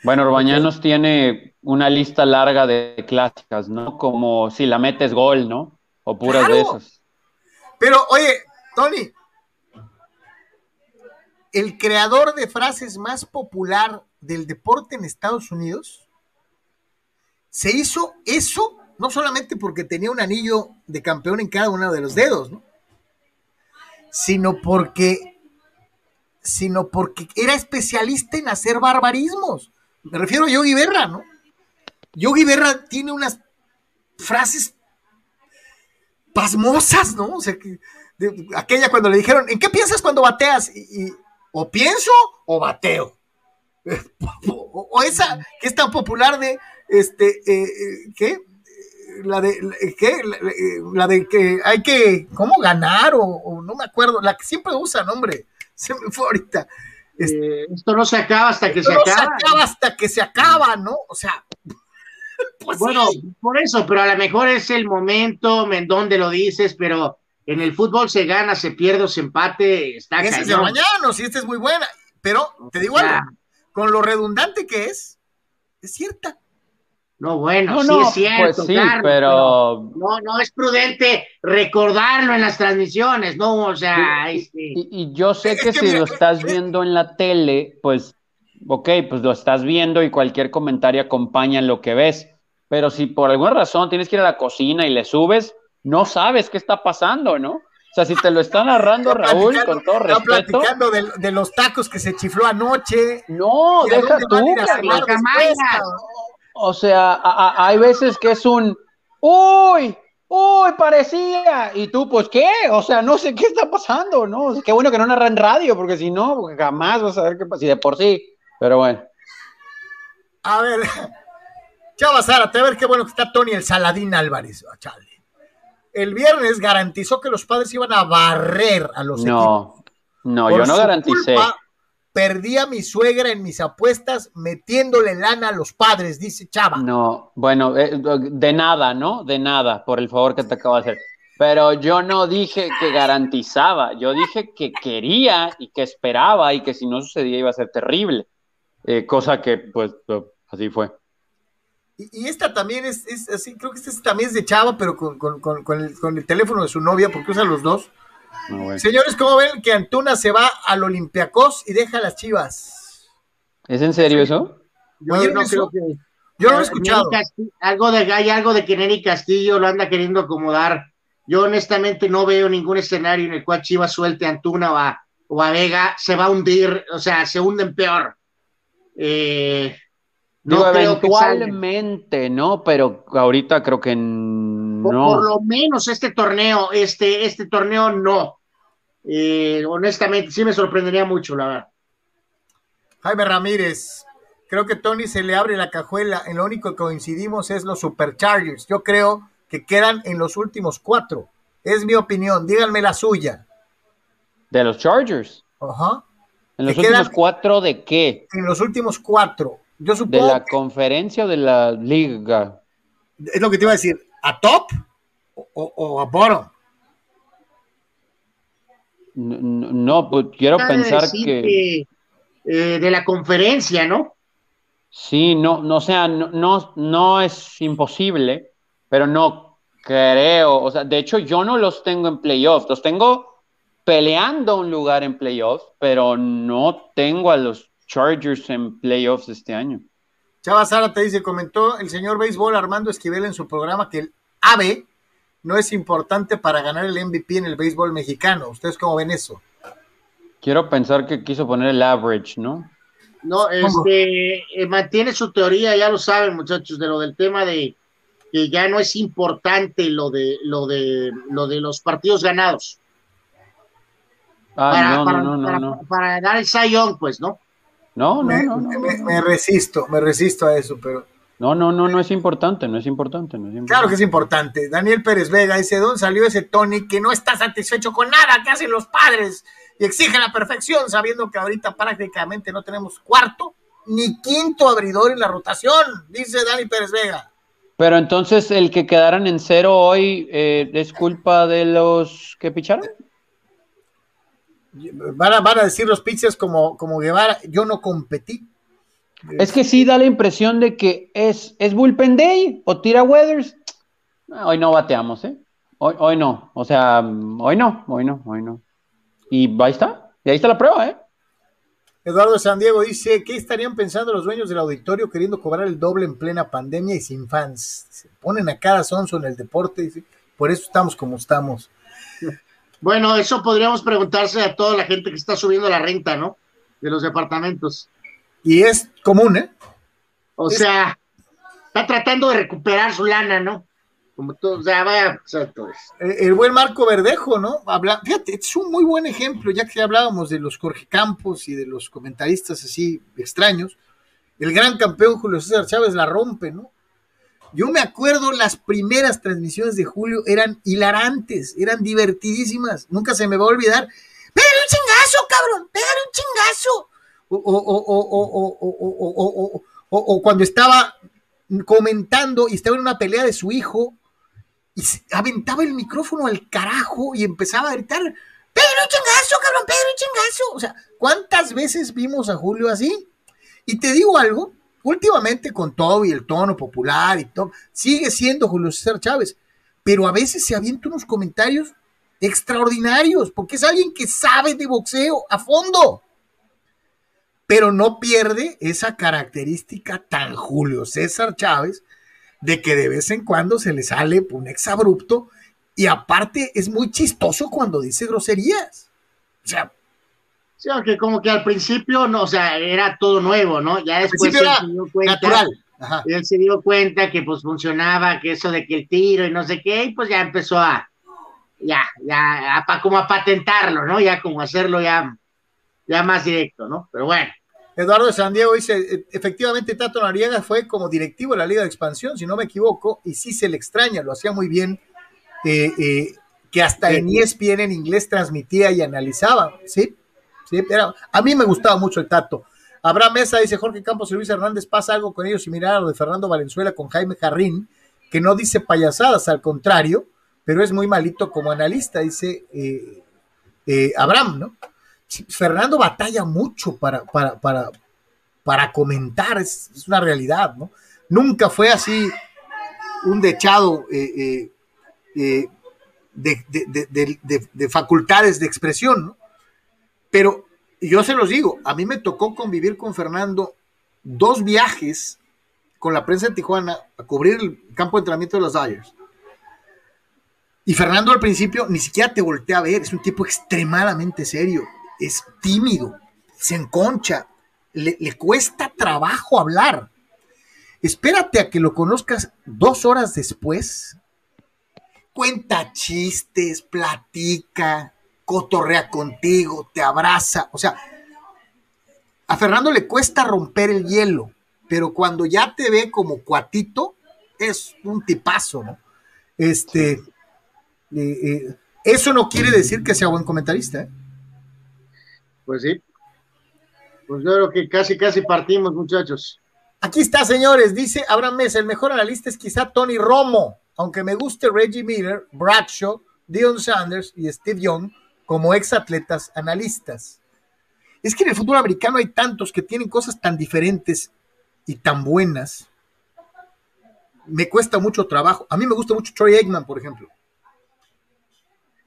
S3: Bueno, Orbañanos tiene una lista larga de clásicas, ¿no? Como si la metes gol, ¿no? O puras de esas.
S1: Pero, oye, Tony, el creador de frases más popular del deporte en Estados Unidos se hizo eso no solamente porque tenía un anillo de campeón en cada uno de los dedos, ¿no? Sino porque sino porque era especialista en hacer barbarismos. Me refiero a Yogi Berra, ¿no? Yogi Berra tiene unas frases pasmosas, ¿no? O sea, que, aquella cuando le dijeron, ¿en qué piensas cuando bateas? Y, o pienso o bateo. o, esa que es tan popular de, este, eh, eh, ¿qué? La de, ¿qué? La, de que hay que, ¿cómo ganar? O, no me acuerdo, la que siempre usan, hombre, se me fue ahorita.
S2: Eh, esto no se acaba hasta que se acaba. No se
S1: acaba hasta que se acaba, ¿no? O sea.
S2: Pues bueno, por eso, pero a lo mejor es el momento en donde lo dices, pero en el fútbol se gana, se pierde o se empate, está
S1: Ese es de mañana, si esta es muy buena. Pero te digo algo, con lo redundante que es, es cierta.
S2: No, bueno, sí es cierto,
S3: pues sí, pero...
S2: no, no es prudente recordarlo en las transmisiones, no, o sea,
S3: y, este y, yo sé que, si lo estás viendo en la tele, pues, ok, pues lo estás viendo y cualquier comentario acompaña lo que ves, pero si por alguna razón tienes que ir a la cocina y le subes, no sabes qué está pasando, ¿no? O sea, si te lo está narrando Raúl, con todo respeto. Está
S1: platicando de, los tacos que se chifló anoche.
S3: No, deja tú. O sea, hay veces que es un, uy, uy, parecía. Y tú, pues, ¿qué? O sea, no sé qué está pasando, ¿no? Qué bueno que no narra en radio, porque si no, jamás vas a ver qué pasa. Y de por sí, pero bueno.
S1: A ver, Chava Zárate, a ver qué bueno que está Tony el Saladín Álvarez, ah, chale. El viernes garantizó que los padres iban a barrer a los
S3: no, No, yo no garanticé
S1: perdí a mi suegra en mis apuestas metiéndole lana a los padres, dice Chava.
S3: No, bueno, eh, de nada, ¿no? De nada, por el favor que te acabo de hacer. Pero yo no dije que garantizaba, yo dije que quería y que esperaba y que si no sucedía iba a ser terrible. Eh, cosa que, pues, así fue.
S1: Y, esta también es, así, creo que esta también es de Chava, pero con, el, con el teléfono de su novia, porque usa los dos. Ah, Señores, ¿cómo ven que Antuna se va al Olympiacos y deja las chivas?
S3: ¿Es en serio eso?
S2: Yo no creo que. Yo
S1: no lo he escuchado.
S2: algo de hay algo de que Neri Castillo lo anda queriendo acomodar. Yo honestamente no veo ningún escenario en el cual Chivas suelte a Antuna o a, Vega, se va a hundir, o sea, se hunden peor. Eh,
S3: no eventualmente, ¿no? Pero ahorita creo que no.
S2: Por, lo menos este torneo, este, este torneo no. Eh, honestamente, sí me sorprendería mucho, la verdad.
S1: Jaime Ramírez, creo que Tony se le abre la cajuela. En lo único que coincidimos es los Superchargers. Yo creo que quedan en los últimos cuatro. Es mi opinión. Díganme la suya.
S3: De los Chargers.
S1: Ajá.
S3: ¿En los últimos cuatro de qué?
S1: En los últimos cuatro. Yo
S3: ¿De la conferencia o de la liga?
S1: Es lo que te iba a decir. ¿A top o, a bottom?
S3: No, pues quiero pensar que...
S2: Eh, de la conferencia, ¿no?
S3: Sí, no, no, o sea, no, no, es imposible, pero no creo, o sea, de hecho yo no los tengo en playoffs, los tengo peleando un lugar en playoffs, pero no tengo a los Chargers en playoffs este año.
S1: Chava Sara te dice, comentó el señor béisbol Armando Esquivel en su programa que el AVE no es importante para ganar el MVP en el béisbol mexicano. ¿Ustedes cómo ven eso?
S3: Quiero pensar que quiso poner el average, ¿no?
S2: No, este, eh, mantiene su teoría, ya lo saben muchachos, de lo del tema de que ya no es importante lo de lo de lo de los partidos ganados.
S3: Ah, para, no, no, no, no,
S2: para, dar el sayón, pues, ¿no?
S3: No, no, no,
S1: me, resisto, me resisto a eso, pero.
S3: No, no, no, no es importante, no es importante, no es importante.
S1: Claro que es importante. Daniel Pérez Vega dice, ¿dónde salió ese Tony que no está satisfecho con nada que hacen los padres y exige la perfección, sabiendo que ahorita prácticamente no tenemos cuarto ni quinto abridor en la rotación? Dice Dani Pérez Vega.
S3: Pero entonces el que quedaran en cero hoy eh, es culpa de los que picharon.
S1: Van a, decir los pitchers como, como Guevara, yo no competí.
S3: Es que sí da la impresión de que es, es Bullpen Day o tira Weathers. Hoy no bateamos, ¿eh? Hoy, hoy no. O sea, hoy no, hoy no, hoy no. Y ahí está. Y ahí está la prueba, ¿eh?
S1: Eduardo San Diego dice, ¿qué estarían pensando los dueños del auditorio queriendo cobrar el doble en plena pandemia y sin fans? Se ponen a cada sonso en el deporte, por eso estamos como estamos.
S2: Bueno, eso podríamos preguntarse a toda la gente que está subiendo la renta, ¿no? De los departamentos.
S1: Y es común, ¿eh?
S2: O sea, está tratando de recuperar su lana, ¿no? Como todo, o sea, vaya,
S1: eh, El, buen Marco Verdejo, ¿no? Habla, fíjate, es un muy buen ejemplo, ya que hablábamos de los Jorge Campos y de los comentaristas así extraños. El gran campeón Julio César Chávez la rompe, ¿no? Yo me acuerdo las primeras transmisiones de Julio eran hilarantes, eran divertidísimas, nunca se me va a olvidar. ¡Pégale un chingazo, cabrón! ¡Pégale un chingazo! O, cuando estaba comentando y estaba en una pelea de su hijo y aventaba el micrófono al carajo y empezaba a gritar, Pedro chingazo, cabrón, Pedro chingazo. O sea, ¿cuántas veces vimos a Julio así? Y te digo algo, últimamente con todo y el tono popular y todo, sigue siendo Julio César Chávez, pero a veces se avienta unos comentarios extraordinarios, porque es alguien que sabe de boxeo a fondo, pero no pierde esa característica tan Julio César Chávez de que de vez en cuando se le sale un exabrupto y aparte es muy chistoso cuando dice groserías. O sea,
S2: Sí, aunque como que al principio, no, o sea, era todo nuevo, ¿no? Ya después él se dio cuenta, natural. él se dio cuenta que pues funcionaba, que eso de que el tiro y no sé qué, y pues ya empezó a, ya, ya, a, como a patentarlo, ¿no? Ya como hacerlo ya, ya más directo, ¿no? Pero bueno.
S1: Eduardo de San Diego dice, e, efectivamente Tato Noriega fue como directivo de la Liga de Expansión, si no me equivoco, y sí se le extraña, lo hacía muy bien, eh, eh, que hasta en ESPN en inglés transmitía y analizaba, ¿sí? A mí me gustaba mucho el Tato. Abraham Mesa dice Jorge Campos y Luis Hernández, pasa algo con ellos similar a lo de Fernando Valenzuela con Jaime Jarrín, que no dice payasadas, al contrario, pero es muy malito como analista, dice eh, eh, Abraham, ¿no? Fernando batalla mucho para, para, para, para comentar, es, una realidad, ¿no? Nunca fue así un dechado eh, de, facultades de expresión, ¿no? Pero yo se los digo, a mí me tocó convivir con Fernando dos viajes con la prensa de Tijuana a cubrir el campo de entrenamiento de los Dyers. Y Fernando al principio ni siquiera te voltea a ver, es un tipo extremadamente serio, es tímido, se enconcha, le cuesta trabajo hablar. Espérate a que lo conozcas dos horas después. Cuenta chistes, platica, cotorrea contigo, te abraza. O sea, a Fernando le cuesta romper el hielo, pero cuando ya te ve como cuatito, es un tipazo, ¿no? Este, eh, eh, eso no quiere decir que sea buen comentarista, ¿eh?
S2: Pues sí. Pues yo creo que casi, casi partimos, muchachos.
S1: Aquí está, señores, dice Abraham Mesa, el mejor analista es quizá Tony Romo, aunque me guste Reggie Miller, Bradshaw, Dion Sanders y Steve Young, como ex atletas analistas. Es que en el fútbol americano hay tantos que tienen cosas tan diferentes y tan buenas. Me cuesta mucho trabajo. A mí me gusta mucho Troy Eggman, por ejemplo.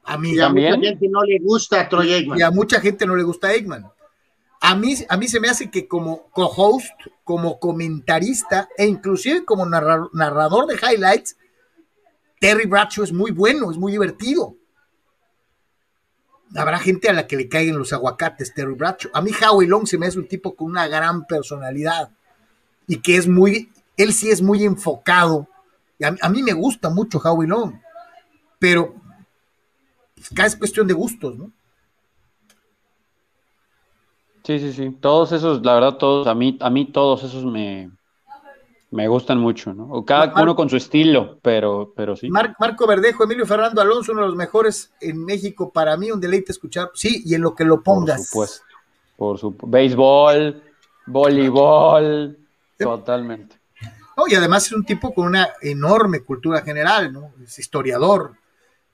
S2: A mí. Y a mucha gente no le gusta Troy Eggman.
S1: Y a mucha gente no le gusta Eggman. A mí, a mí se me hace que como co-host, como comentarista e inclusive como narrador de highlights, Terry Bradshaw es muy bueno, es muy divertido habrá gente a la que le caigan los aguacates, Terry Bradshaw. A mí Howie Long se me hace un tipo con una gran personalidad y que es muy, él sí es muy enfocado. A, mí me gusta mucho Howie Long, pero pues, es cuestión de gustos, ¿no?
S3: Sí, sí, sí. Todos esos, la verdad, todos, a mí, a mí todos esos me, me gustan mucho, ¿no? O cada uno con su estilo, pero, pero sí.
S1: Marco Verdejo, Emilio Fernando Alonso, uno de los mejores en México, para mí un deleite escuchar. Sí, y en lo que lo pongas.
S3: Por supuesto. Por su béisbol, voleibol, totalmente.
S1: No, y además es un tipo con una enorme cultura general, ¿no? Es historiador,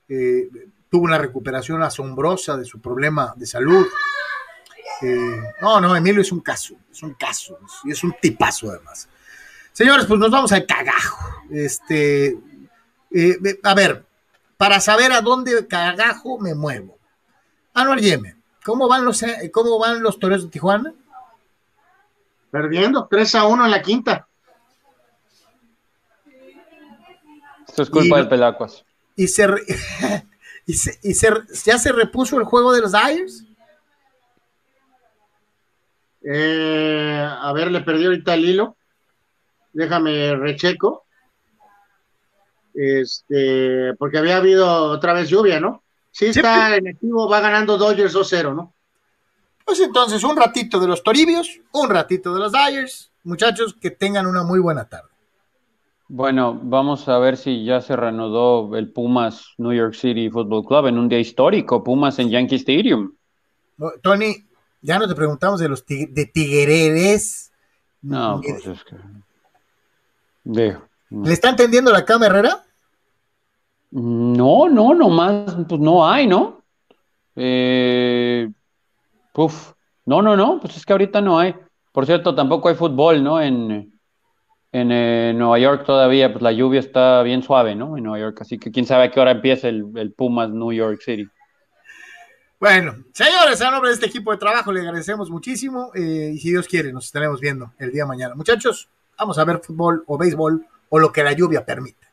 S1: eh, tuvo una recuperación asombrosa de su problema de salud. Eh, no, no, Emilio es un caso, es un caso, y es un tipazo además. Señores, pues nos vamos al cagajo. Este, eh, a ver, para saber a dónde cagajo me muevo. Anual Yemen, ¿cómo van los, eh, cómo van los toreros de Tijuana?
S2: Perdiendo, 3 a 1 en la quinta.
S3: Esto es culpa del Pelacuas.
S1: Y se, y y se, ya se repuso el juego de los Dyers.
S2: Eh, a ver, le perdió ahorita el hilo déjame recheco. Este, porque había habido otra vez lluvia, ¿no? Sí, está en activo, va ganando Dodgers 2-0, ¿no?
S1: Pues entonces, un ratito de los Toribios, un ratito de los Dyers. Muchachos, que tengan una muy buena tarde.
S3: Bueno, vamos a ver si ya se reanudó el Pumas New York City Football Club en un día histórico, Pumas en Yankee Stadium.
S1: Tony, ya no te preguntamos de los de Tigreres.
S3: No, pues es que ¿Le
S1: está entendiendo la cama Herrera?
S3: No, no, nomás, pues no hay, ¿no? Eh, puf, no, no, no, pues es que ahorita no hay. Por cierto, tampoco hay fútbol, ¿no? En, en eh, Nueva York todavía, pues la lluvia está bien suave, ¿no? En Nueva York, así que quién sabe a qué hora empieza el, el Pumas New York City.
S1: Bueno, señores, a nombre de este equipo de trabajo le agradecemos muchísimo eh, y si Dios quiere nos estaremos viendo el día de mañana. Muchachos, vamos a ver fútbol o béisbol o lo que la lluvia permita.